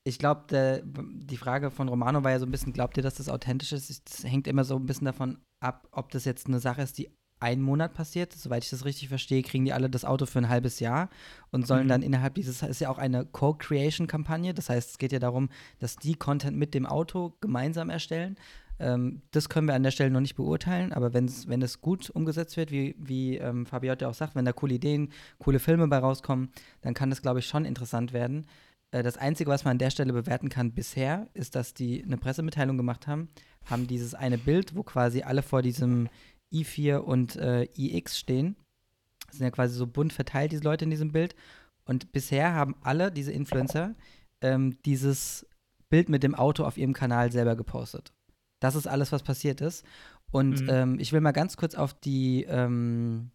Ich glaube, die Frage von Romano war ja so ein bisschen, glaubt ihr, dass das authentisch ist? Das hängt immer so ein bisschen davon ab, ob das jetzt eine Sache ist, die einen Monat passiert. Soweit ich das richtig verstehe, kriegen die alle das Auto für ein halbes Jahr und sollen Mhm. dann innerhalb dieses, ist ja auch eine Co-Creation-Kampagne. Das heißt, es geht ja darum, dass die Content mit dem Auto gemeinsam erstellen. Ähm, das können wir an der Stelle noch nicht beurteilen, aber wenn's, wenn es gut umgesetzt wird, wie, wie ähm, Fabiotte auch sagt, wenn da coole Ideen, coole Filme bei rauskommen, dann kann das, glaube ich, schon interessant werden. Äh, Das Einzige, was man an der Stelle bewerten kann bisher, ist, dass die eine Pressemitteilung gemacht haben, haben dieses eine Bild, wo quasi alle vor diesem i4 und äh, iX stehen. Das sind ja quasi so bunt verteilt, diese Leute in diesem Bild. Und bisher haben alle diese Influencer ähm, dieses Bild mit dem Auto auf ihrem Kanal selber gepostet. Das ist alles, was passiert ist. Und Mhm. ähm, ich will mal ganz kurz auf die ähm,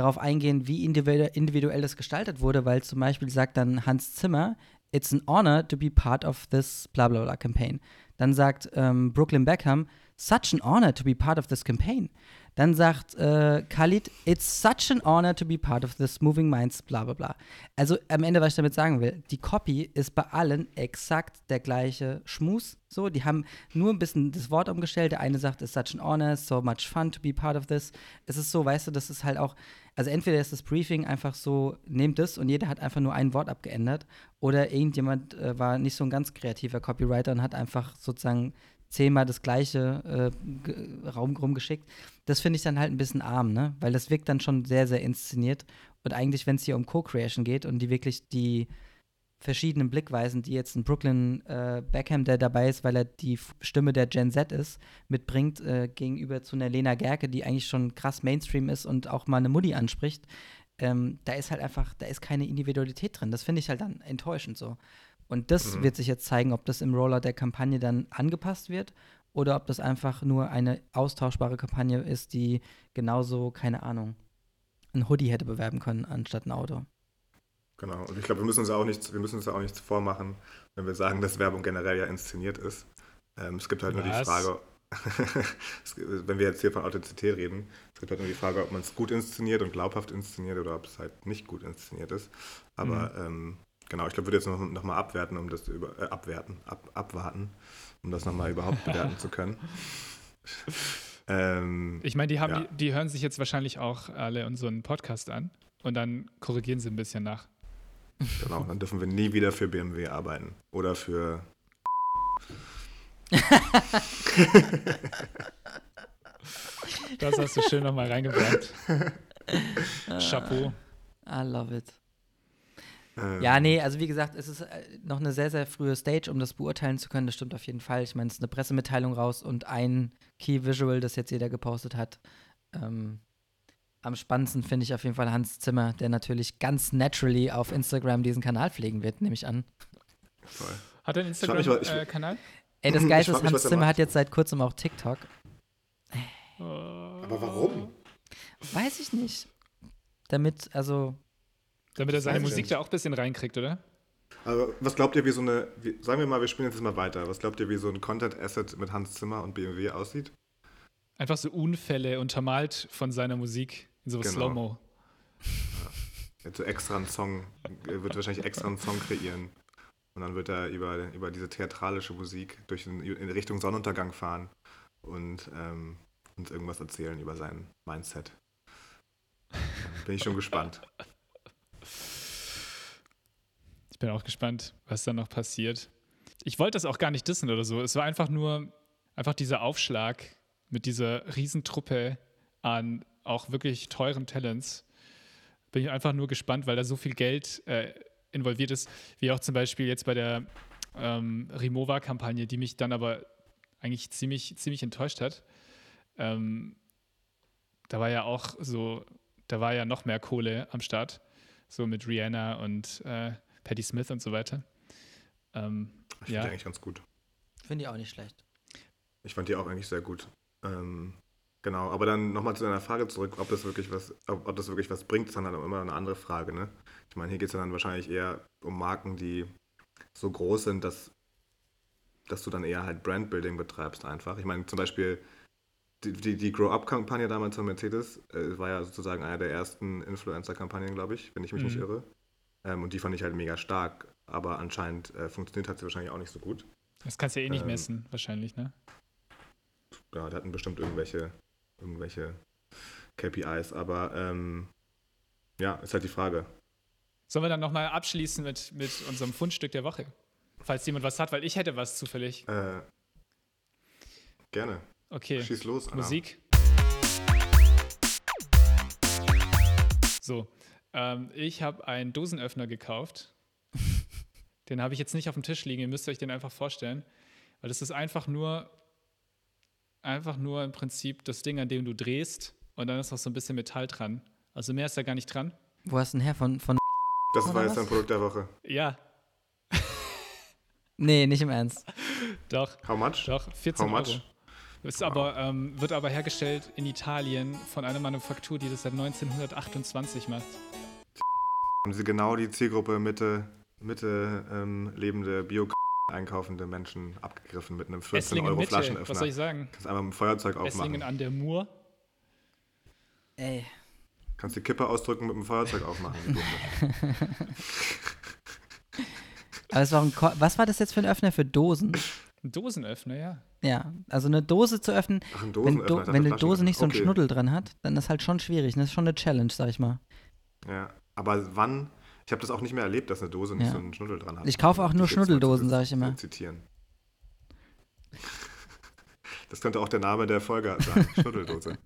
darauf eingehen, wie individu individuell das gestaltet wurde, weil zum Beispiel sagt dann Hans Zimmer, It's an honor to be part of this bla bla bla campaign. Dann sagt ähm, Brooklyn Beckham, Such an honor to be part of this campaign. Dann sagt äh, Khalid, It's such an honor to be part of this Moving Minds bla bla bla. Also am Ende, was ich damit sagen will, die Copy ist bei allen exakt der gleiche Schmus. So, die haben nur ein bisschen das Wort umgestellt. Der eine sagt, It's such an honor, so much fun to be part of this. Es ist so, weißt du, das ist halt auch, also entweder ist das Briefing einfach so, nehmt es und jeder hat einfach nur ein Wort abgeändert oder irgendjemand äh, war nicht so ein ganz kreativer Copywriter und hat einfach sozusagen zehnmal das gleiche äh, Raum rumgeschickt. Das finde ich dann halt ein bisschen arm, ne? Weil das wirkt dann schon sehr, sehr inszeniert. Und eigentlich, wenn es hier um Co-Creation geht und die wirklich die verschiedenen Blickweisen, die jetzt ein Brooklyn äh, Beckham, der dabei ist, weil er die Stimme der Gen Z ist, mitbringt, äh, gegenüber zu einer Lena Gerke, die eigentlich schon krass Mainstream ist und auch mal eine Mutti anspricht, ähm, da ist halt einfach, da ist keine Individualität drin. Das finde ich halt dann enttäuschend so. Und das Mhm. wird sich jetzt zeigen, ob das im Roller der Kampagne dann angepasst wird oder ob das einfach nur eine austauschbare Kampagne ist, die genauso, keine Ahnung, ein Hoodie hätte bewerben können anstatt ein Auto. Genau. Und ich glaube, wir müssen uns auch nichts, wir müssen uns auch nichts vormachen, wenn wir sagen, dass Werbung generell ja inszeniert ist. Ähm, es gibt halt nur die Was? Frage, wenn wir jetzt hier von Authentizität reden, es gibt halt nur die Frage, ob man es gut inszeniert und glaubhaft inszeniert oder ob es halt nicht gut inszeniert ist. Aber ähm, genau, ich glaube, ich würde jetzt noch, noch mal abwerten, um das über, äh, abwerten, ab, abwarten, um das nochmal überhaupt bewerten zu können. Ähm, Ich meine, die, haben, Ja. die, die hören sich jetzt wahrscheinlich auch alle unseren Podcast an und dann korrigieren sie ein bisschen nach. genau, dann dürfen wir nie wieder für BMW arbeiten oder für Das hast du schön nochmal reingebracht. Chapeau. I love it. Ähm, Ja, nee, also wie gesagt, es ist äh, noch eine sehr, sehr frühe Stage, um das beurteilen zu können. Das stimmt auf jeden Fall. Ich meine, es ist eine Pressemitteilung raus und ein Key Visual, das jetzt jeder gepostet hat. Ähm, am spannendsten finde ich auf jeden Fall Hans Zimmer, der natürlich ganz naturally auf Instagram diesen Kanal pflegen wird, nehme ich an. voll. Hat er einen Instagram-Kanal? Ey, das Geilste ist, Hans er Zimmer hat jetzt seit kurzem auch TikTok. Aber warum? Weiß ich nicht. Damit, also, Damit er seine Musik da auch ein bisschen reinkriegt, oder? Also, was glaubt ihr, wie so eine, wie, sagen wir mal, wir spielen jetzt mal weiter. Was glaubt ihr, wie so ein Content-Asset mit Hans Zimmer und BMW aussieht? Einfach so Unfälle untermalt von seiner Musik in so Genau. Slow-Mo. Jetzt so extra einen Song, er wird wahrscheinlich extra einen Song kreieren. Und dann wird er über, über diese theatralische Musik durch den, in Richtung Sonnenuntergang fahren und ähm, uns irgendwas erzählen über sein Mindset. Bin ich schon gespannt. Ich bin auch gespannt, was da noch passiert. Ich wollte das auch gar nicht dissen oder so. Es war einfach nur einfach dieser Aufschlag mit dieser Riesentruppe an auch wirklich teuren Talents. bin ich einfach nur gespannt, weil da so viel Geld äh, involviert ist, wie auch zum Beispiel jetzt bei der ähm, Rimowa-Kampagne, die mich dann aber eigentlich ziemlich, ziemlich enttäuscht hat. Ähm, da war ja auch so, da war ja noch mehr Kohle am Start, so mit Rihanna und äh, Patti Smith und so weiter. Ähm, Ich finde ja, die eigentlich ganz gut. Finde ich auch nicht schlecht. Ich fand die auch eigentlich sehr gut. Ähm, genau, aber dann nochmal zu deiner Frage zurück, ob das wirklich was, ob, ob das wirklich was bringt, ist dann halt immer eine andere Frage, ne? Ich meine, hier geht es dann wahrscheinlich eher um Marken, die so groß sind, dass, dass du dann eher halt Brandbuilding betreibst einfach. Ich meine, zum Beispiel die, die, die Grow-Up-Kampagne damals von Mercedes äh, war ja sozusagen einer der ersten Influencer-Kampagnen, glaube ich, wenn ich mich nicht Mhm. irre. Ähm, und die fand ich halt mega stark, aber anscheinend äh, funktioniert hat sie wahrscheinlich auch nicht so gut. das kannst du ja eh nicht ähm, messen, wahrscheinlich, ne? ja, die hatten bestimmt irgendwelche, irgendwelche KPIs, aber ähm, ja, ist halt die Frage. Sollen wir dann nochmal abschließen mit, mit unserem Fundstück der Woche? Falls jemand was hat, weil ich hätte was zufällig. Äh, gerne. Okay. Schieß los. Anna. Musik. So, ähm, ich habe einen Dosenöffner gekauft. den habe ich jetzt nicht auf dem Tisch liegen. Ihr müsst euch den einfach vorstellen, weil das ist einfach nur, einfach nur im Prinzip das Ding, an dem du drehst und dann ist noch so ein bisschen Metall dran. Also mehr ist da gar nicht dran. Wo hast du denn her? Von, von. Das war jetzt dein Produkt der Woche. Ja, Nee, nicht im Ernst. doch, How much? doch, 14 How much? Euro. Ist aber, ähm, wird aber hergestellt in Italien von einer Manufaktur, die das seit 1928 macht. Haben sie genau die Zielgruppe Mitte, Mitte ähm, lebende Bio einkaufende Menschen abgegriffen mit einem 14 Esslingen Euro Mitte, was soll Flaschenöffner. ich sagen? Kannst einfach mit dem Feuerzeug Esslingen aufmachen. an der Mur. Ey. Kannst die Kippe ausdrücken mit dem Feuerzeug aufmachen. Aber es war Was war das jetzt für ein Öffner für Dosen? Ein Dosenöffner, ja. Ja, also eine Dose zu öffnen, Ach, ein wenn. Do wenn die Dose nicht so einen Okay. Schnuddel dran hat, dann ist halt schon schwierig. Das ist schon eine Challenge, sag ich mal. Ja, aber wann? Ich habe das auch nicht mehr erlebt, dass eine Dose nicht Ja. so einen Schnuddel dran hat. Ich kaufe auch nur Schnuddeldosen, sag ich immer. Zitieren. Das könnte auch der Name der Folge sein. Schnuddeldose.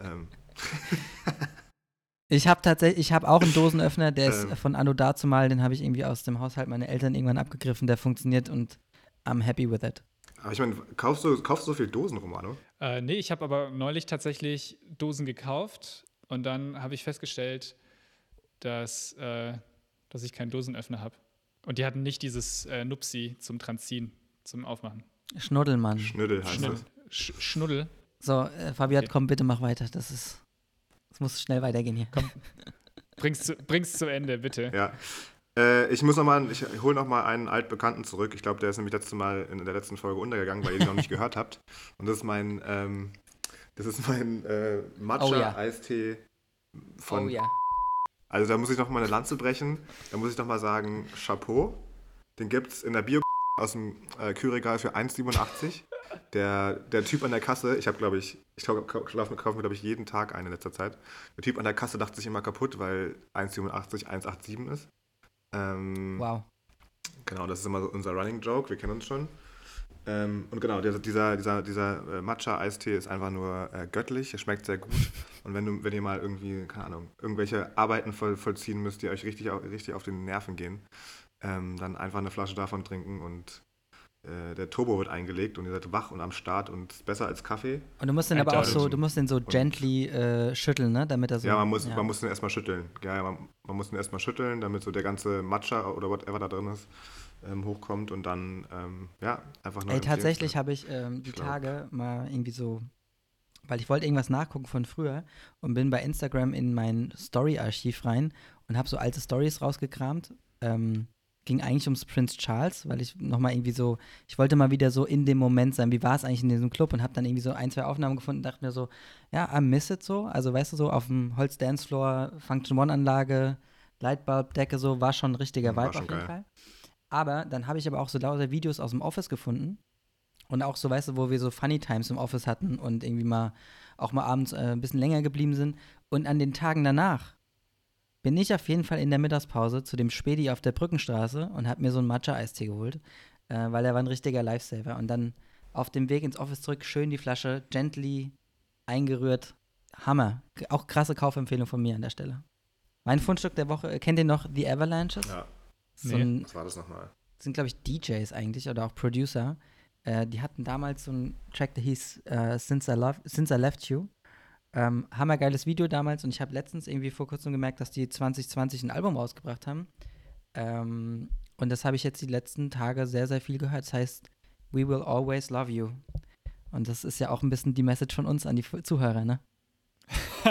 ähm, Ich habe tatsächlich, ich habe auch einen Dosenöffner, der ist Ähm. von Anno dazumal, den habe ich irgendwie aus dem Haushalt meiner Eltern irgendwann abgegriffen, der funktioniert und I'm happy with it. aber ich meine, kaufst du, kaufst du so viel Dosen, Romano? Äh, nee, ich habe aber neulich tatsächlich Dosen gekauft und dann habe ich festgestellt, dass, äh, dass ich keinen Dosenöffner habe. Und die hatten nicht dieses äh, Nupsi zum Dranziehen, zum Aufmachen. Schnuddelmann. Schnuddel heißt Schnuddel. das. Sch Schnuddel. So, äh, Fabian, Okay. komm, bitte mach weiter. Das ist, es muss schnell weitergehen hier. Bring's zu, bring's zu Ende, bitte. Ja. Äh, ich muss noch mal, ich hole noch mal einen altbekannten zurück. Ich glaube, der ist nämlich letztes Mal in der letzten Folge untergegangen, weil ihr ihn noch nicht gehört habt. Und das ist mein, ähm, das ist mein äh, Oh ja. Matcha-Eistee von oh ja. Also da muss ich noch mal eine Lanze brechen. Da muss ich noch mal sagen, Chapeau. Den gibt es in der Bio aus dem äh, Kühlregal für 1,87. Der, der Typ an der Kasse, ich habe glaube ich, ich kaufe kaufe kauf mir glaube ich jeden Tag eine in letzter Zeit. Der Typ an der Kasse dachte sich immer kaputt, weil 1,87 1,87 ist. Ähm, Wow. Genau, das ist immer so unser Running Joke, wir kennen uns schon. Ähm, und genau, dieser, dieser, dieser, dieser äh, Matcha-Eistee ist einfach nur äh, göttlich, er schmeckt sehr gut. Und wenn, du, wenn ihr mal irgendwie, keine Ahnung, irgendwelche Arbeiten voll, vollziehen müsst, die euch richtig, richtig auf den Nerven gehen, ähm, dann einfach eine Flasche davon trinken und der Turbo wird eingelegt und ihr seid wach und am Start und ist besser als Kaffee. Und du musst den aber auch so, du musst den so gently äh, schütteln, ne? Damit er so. ja, man muss, man muss den erstmal schütteln. Ja, ja, man, man muss den erstmal schütteln, damit so der ganze Matcha oder whatever da drin ist, ähm, hochkommt und dann, ähm, ja, einfach nur. Ey, tatsächlich habe ich ähm, die Ich. Tage mal irgendwie so, weil ich wollte irgendwas nachgucken von früher und bin bei Instagram in mein Story-Archiv rein und habe so alte Stories rausgekramt. Ähm, ging eigentlich ums Prince Charles, weil ich nochmal irgendwie so, ich wollte mal wieder so in dem Moment sein, wie war es eigentlich in diesem Club und habe dann irgendwie so ein, zwei Aufnahmen gefunden und dachte mir so, ja, I miss it so. Also weißt du so, auf dem Holz-Dancefloor, Function-One-Anlage, Lightbulb-Decke so, war schon ein richtiger Mhm, war Vibe schon auf jeden geil. Fall. Aber dann habe ich aber auch so lauter Videos aus dem Office gefunden. Und auch so, weißt du, wo wir so Funny Times im Office hatten und irgendwie mal auch mal abends äh, ein bisschen länger geblieben sind. Und an den Tagen danach bin ich auf jeden Fall in der Mittagspause zu dem Spedi auf der Brückenstraße und habe mir so einen Matcha-Eistee geholt, äh, weil er war ein richtiger Lifesaver. Und dann auf dem Weg ins Office zurück schön die Flasche gently eingerührt. Hammer. Auch krasse Kaufempfehlung von mir an der Stelle. Mein Fundstück der Woche, äh, kennt ihr noch The Avalanches? Ja, So Nee. ein, was war das nochmal? sind, glaube ich, DJs eigentlich oder auch Producer. Äh, die hatten damals so einen Track, der hieß äh, Since, I Love, Since I Left You. Ähm, hammergeiles Video damals und ich habe letztens irgendwie vor kurzem gemerkt, dass die 2020 ein Album rausgebracht haben. Ähm, und das habe ich jetzt die letzten Tage sehr, sehr viel gehört. Das heißt, We Will Always Love You. Und das ist ja auch ein bisschen die Message von uns an die Zuhörer, ne?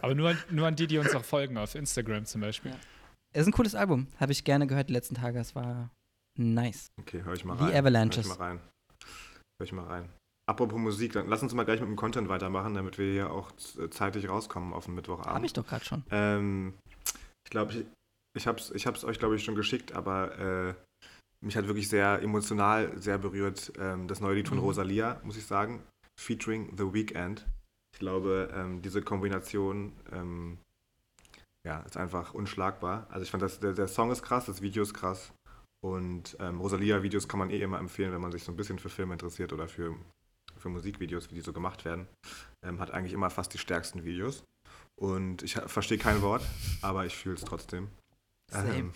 Aber nur, nur an die, die uns auch folgen, auf Instagram zum Beispiel. Ja. Es ist ein cooles Album. Habe ich gerne gehört die letzten Tage. Es war nice. Okay, höre ich mal rein. Avalanches. Hör ich mal rein. Hör ich mal rein. Apropos Musik, dann lass uns mal gleich mit dem Content weitermachen, damit wir hier auch z- zeitig rauskommen auf den Mittwochabend. Habe ich doch gerade schon. Ähm, ich glaube, ich, ich habe es ich hab's euch, glaube ich, schon geschickt, aber äh, mich hat wirklich sehr emotional sehr berührt ähm, das neue Lied von Mhm. Rosalia, muss ich sagen, featuring The Weeknd. Ich glaube, ähm, diese Kombination ähm, ja, ist einfach unschlagbar. Also ich fand, das, der, der Song ist krass, das Video ist krass. Und ähm, Rosalia-Videos kann man eh immer empfehlen, wenn man sich so ein bisschen für Filme interessiert oder für, für Musikvideos, wie die so gemacht werden. Ähm, hat eigentlich immer fast die stärksten Videos. Und ich verstehe kein Wort, aber ich fühle es trotzdem. Same. Ähm,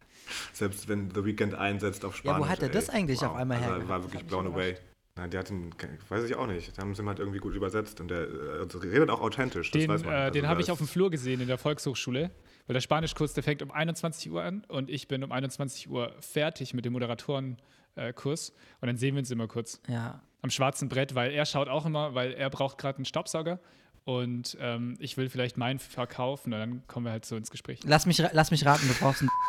selbst wenn The Weeknd einsetzt auf Ja, Spanisch. wo hat er das eigentlich auf einmal also hergehabt? war wirklich blown away. Nein, der hat ihn, weiß ich auch nicht. Da haben sie ihn halt irgendwie gut übersetzt und der äh, also redet auch authentisch. Das Den, weiß man. äh, Also den habe ich auf dem Flur gesehen in der Volkshochschule, weil der Spanischkurs, der fängt um 21 Uhr an und ich bin um 21 Uhr fertig mit dem Moderatorenkurs und dann sehen wir uns immer kurz Ja. am schwarzen Brett, weil er schaut auch immer, weil er braucht gerade einen Staubsauger und ähm, ich will vielleicht meinen verkaufen und dann kommen wir halt so ins Gespräch. Lass mich, lass mich raten, du brauchst einen.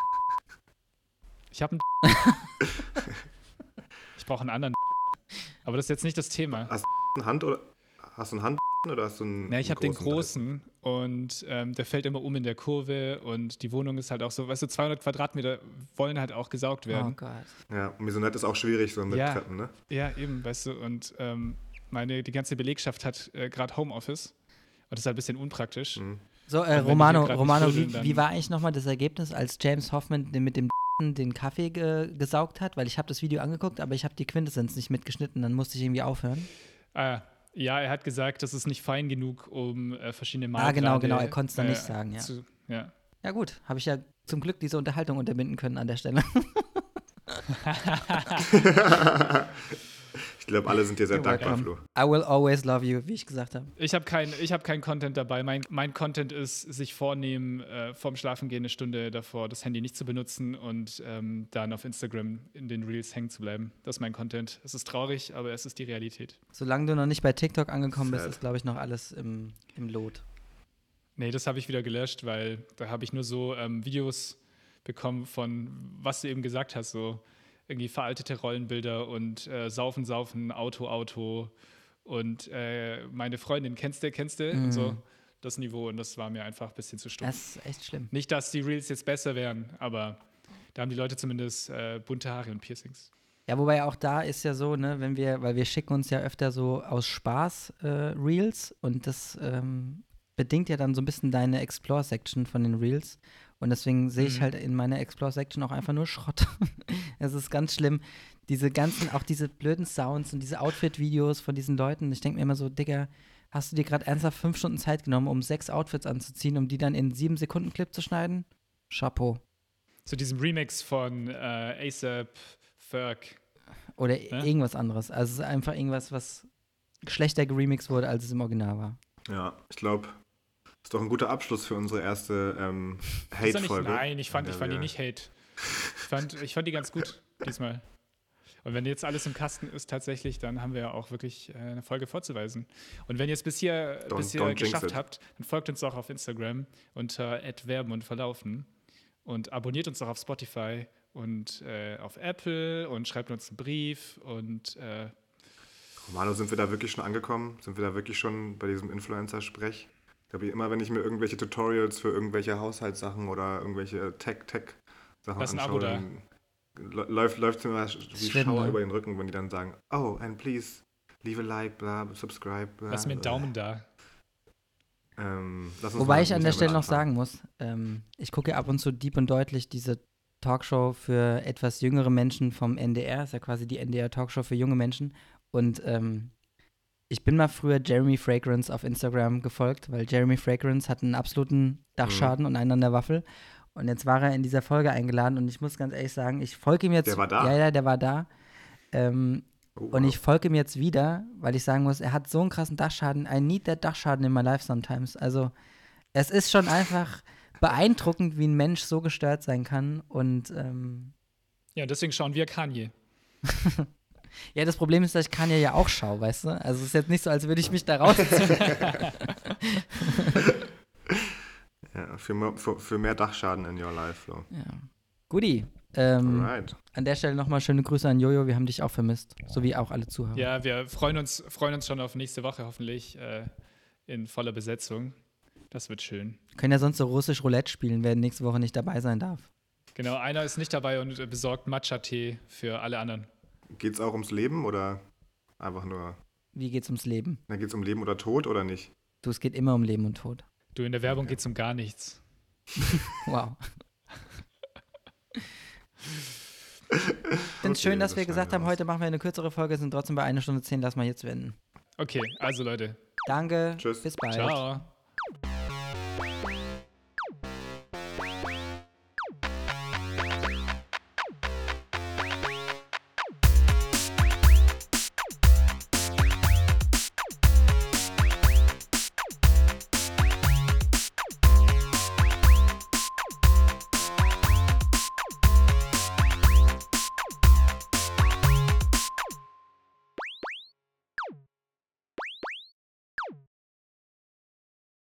Ich habe einen Ich brauche einen anderen aber das ist jetzt nicht das Thema. Eine Hand oder hast du eine Hand oder hast du einen? Ja, ich habe den großen? und ähm, der fällt immer um in der Kurve und die Wohnung ist halt auch so, weißt du, 200 Quadratmeter wollen halt auch gesaugt Oh werden. Gott. Ja, Maisonette ist auch schwierig so mit Ja. Treppen, ne? Ja, eben, weißt du, und ähm, meine, die ganze Belegschaft hat äh, gerade Homeoffice und das ist halt ein bisschen unpraktisch. Mhm. So, äh, Romano, Romano wie, wie war eigentlich nochmal das Ergebnis, als James Hoffman den mit dem den Kaffee ge gesaugt hat? Weil ich habe das Video angeguckt, aber ich habe die Quintessenz nicht mitgeschnitten, dann musste ich irgendwie aufhören. Ah, ja, er hat gesagt, das ist nicht fein genug, um äh, verschiedene Ah, Malgrade genau, genau, er konnt's dann äh, nicht sagen, ja. Zu, ja. Ja gut, habe ich ja zum Glück diese Unterhaltung unterbinden können an der Stelle. Ich glaube, alle sind dir sehr You're dankbar, welcome. Flo. I will always love you, wie ich gesagt habe. Ich habe kein, ich hab kein Content dabei. Mein, mein Content ist, sich vornehmen, äh, vorm Schlafengehen eine Stunde davor das Handy nicht zu benutzen und ähm, dann auf Instagram in den Reels hängen zu bleiben. Das ist mein Content. Es ist traurig, aber es ist die Realität. Solange du noch nicht bei TikTok angekommen bist, Sad. ist, glaube ich, noch alles im, im Lot. Nee, das habe ich wieder gelöscht, weil da habe ich nur so ähm, Videos bekommen von, was du eben gesagt hast, so irgendwie veraltete Rollenbilder und äh, Saufen, Saufen, Auto, Auto und äh, meine Freundin, kennst du, kennst du? Und so das Niveau und das war mir einfach ein bisschen zu stumpf. Das ist echt schlimm. Nicht, dass die Reels jetzt besser wären, aber da haben die Leute zumindest äh, bunte Haare und Piercings. Ja, wobei auch da ist ja so, ne, wenn wir, weil wir schicken uns ja öfter so aus Spaß äh, Reels und das ähm, bedingt ja dann so ein bisschen deine Explore-Section von den Reels. Und deswegen sehe ich Mhm. halt in meiner Explore-Section auch einfach nur Schrott. Es ist ganz schlimm. Diese ganzen, auch diese blöden Sounds und diese Outfit-Videos von diesen Leuten. Ich denke mir immer so, Digga, hast du dir gerade ernsthaft fünf Stunden Zeit genommen, um sechs Outfits anzuziehen, um die dann in sieben Sekunden Clip zu schneiden? Chapeau. Zu diesem Remix von äh, ASAP Ferg. Oder Ja. irgendwas anderes. Also es ist einfach irgendwas, was schlechter geremixed wurde, als es im Original war. Ja, ich glaube, ist doch ein guter Abschluss für unsere erste ähm, Hate-Folge. nein, ich fand, ich fand die nicht Hate. Ich fand, ich fand die ganz gut diesmal. Und wenn jetzt alles im Kasten ist tatsächlich, dann haben wir ja auch wirklich äh, eine Folge vorzuweisen. Und wenn ihr es bis hier, Don't- bis hier geschafft habt, dann folgt uns auch auf Instagram unter @werben und verlaufen und abonniert uns auch auf Spotify und äh, auf Apple und schreibt uns einen Brief und äh, Romano, sind wir da wirklich schon angekommen? Sind wir da wirklich schon bei diesem Influencer-Sprech? Ich glaube, immer wenn ich mir irgendwelche Tutorials für irgendwelche Haushaltssachen oder irgendwelche Tech-Tech-Sachen Lass ein anschaue, dann lä- läuft, läuft es mir wie schlimm, Schauer ne? über den Rücken, wenn die dann sagen, oh, and please leave a like, bla, subscribe, bla. lasst mir einen bla. Daumen da. Ähm, lass uns Wobei ich an der Stelle noch sagen muss, ähm, ich gucke ja ab und zu deep und deutlich diese Talkshow für etwas jüngere Menschen vom NDR, ist ja quasi die NDR-Talkshow für junge Menschen. Und ähm, Ich bin mal früher Jeremy Fragrance auf Instagram gefolgt, weil Jeremy Fragrance hat einen absoluten Dachschaden und einen an der Waffel. Und jetzt war er in dieser Folge eingeladen und ich muss ganz ehrlich sagen, ich folge ihm jetzt. Der war da? Ja, ja, der war da. Ähm, Oh, und wow. ich folge ihm jetzt wieder, weil ich sagen muss, er hat so einen krassen Dachschaden. I need that Dachschaden in my life sometimes. Also, es ist schon einfach beeindruckend, wie ein Mensch so gestört sein kann. Und ähm, Ja, deswegen schauen wir Kanye. ja, das Problem ist, dass ich Kanye ja auch schaue, weißt du? Also, es ist jetzt nicht so, als würde ich mich da rausziehen. Ja, für, mehr- für, für mehr Dachschaden in your life, Flo. ja. Guti. Ähm, Alright. An der Stelle nochmal schöne Grüße an Jojo. Wir haben dich auch vermisst. So wie auch alle Zuhörer. Ja, wir freuen uns, freuen uns schon auf nächste Woche hoffentlich äh, in voller Besetzung. Das wird schön. Können ja sonst so russisch Roulette spielen, wer nächste Woche nicht dabei sein darf. Genau, einer ist nicht dabei und besorgt Matcha-Tee für alle anderen. Geht's auch ums Leben oder einfach nur. Wie geht's ums Leben? Da geht's um Leben oder Tod oder nicht? Du, es geht immer um Leben und Tod. Du, in der Werbung geht es um gar nichts. Wow. Ich finde es schön, dass das wir gesagt wir haben, heute machen wir eine kürzere Folge, sind trotzdem bei einer Stunde zehn. Lass mal jetzt wenden. Okay, also Leute, Danke. Tschüss. Bis bald. ciao.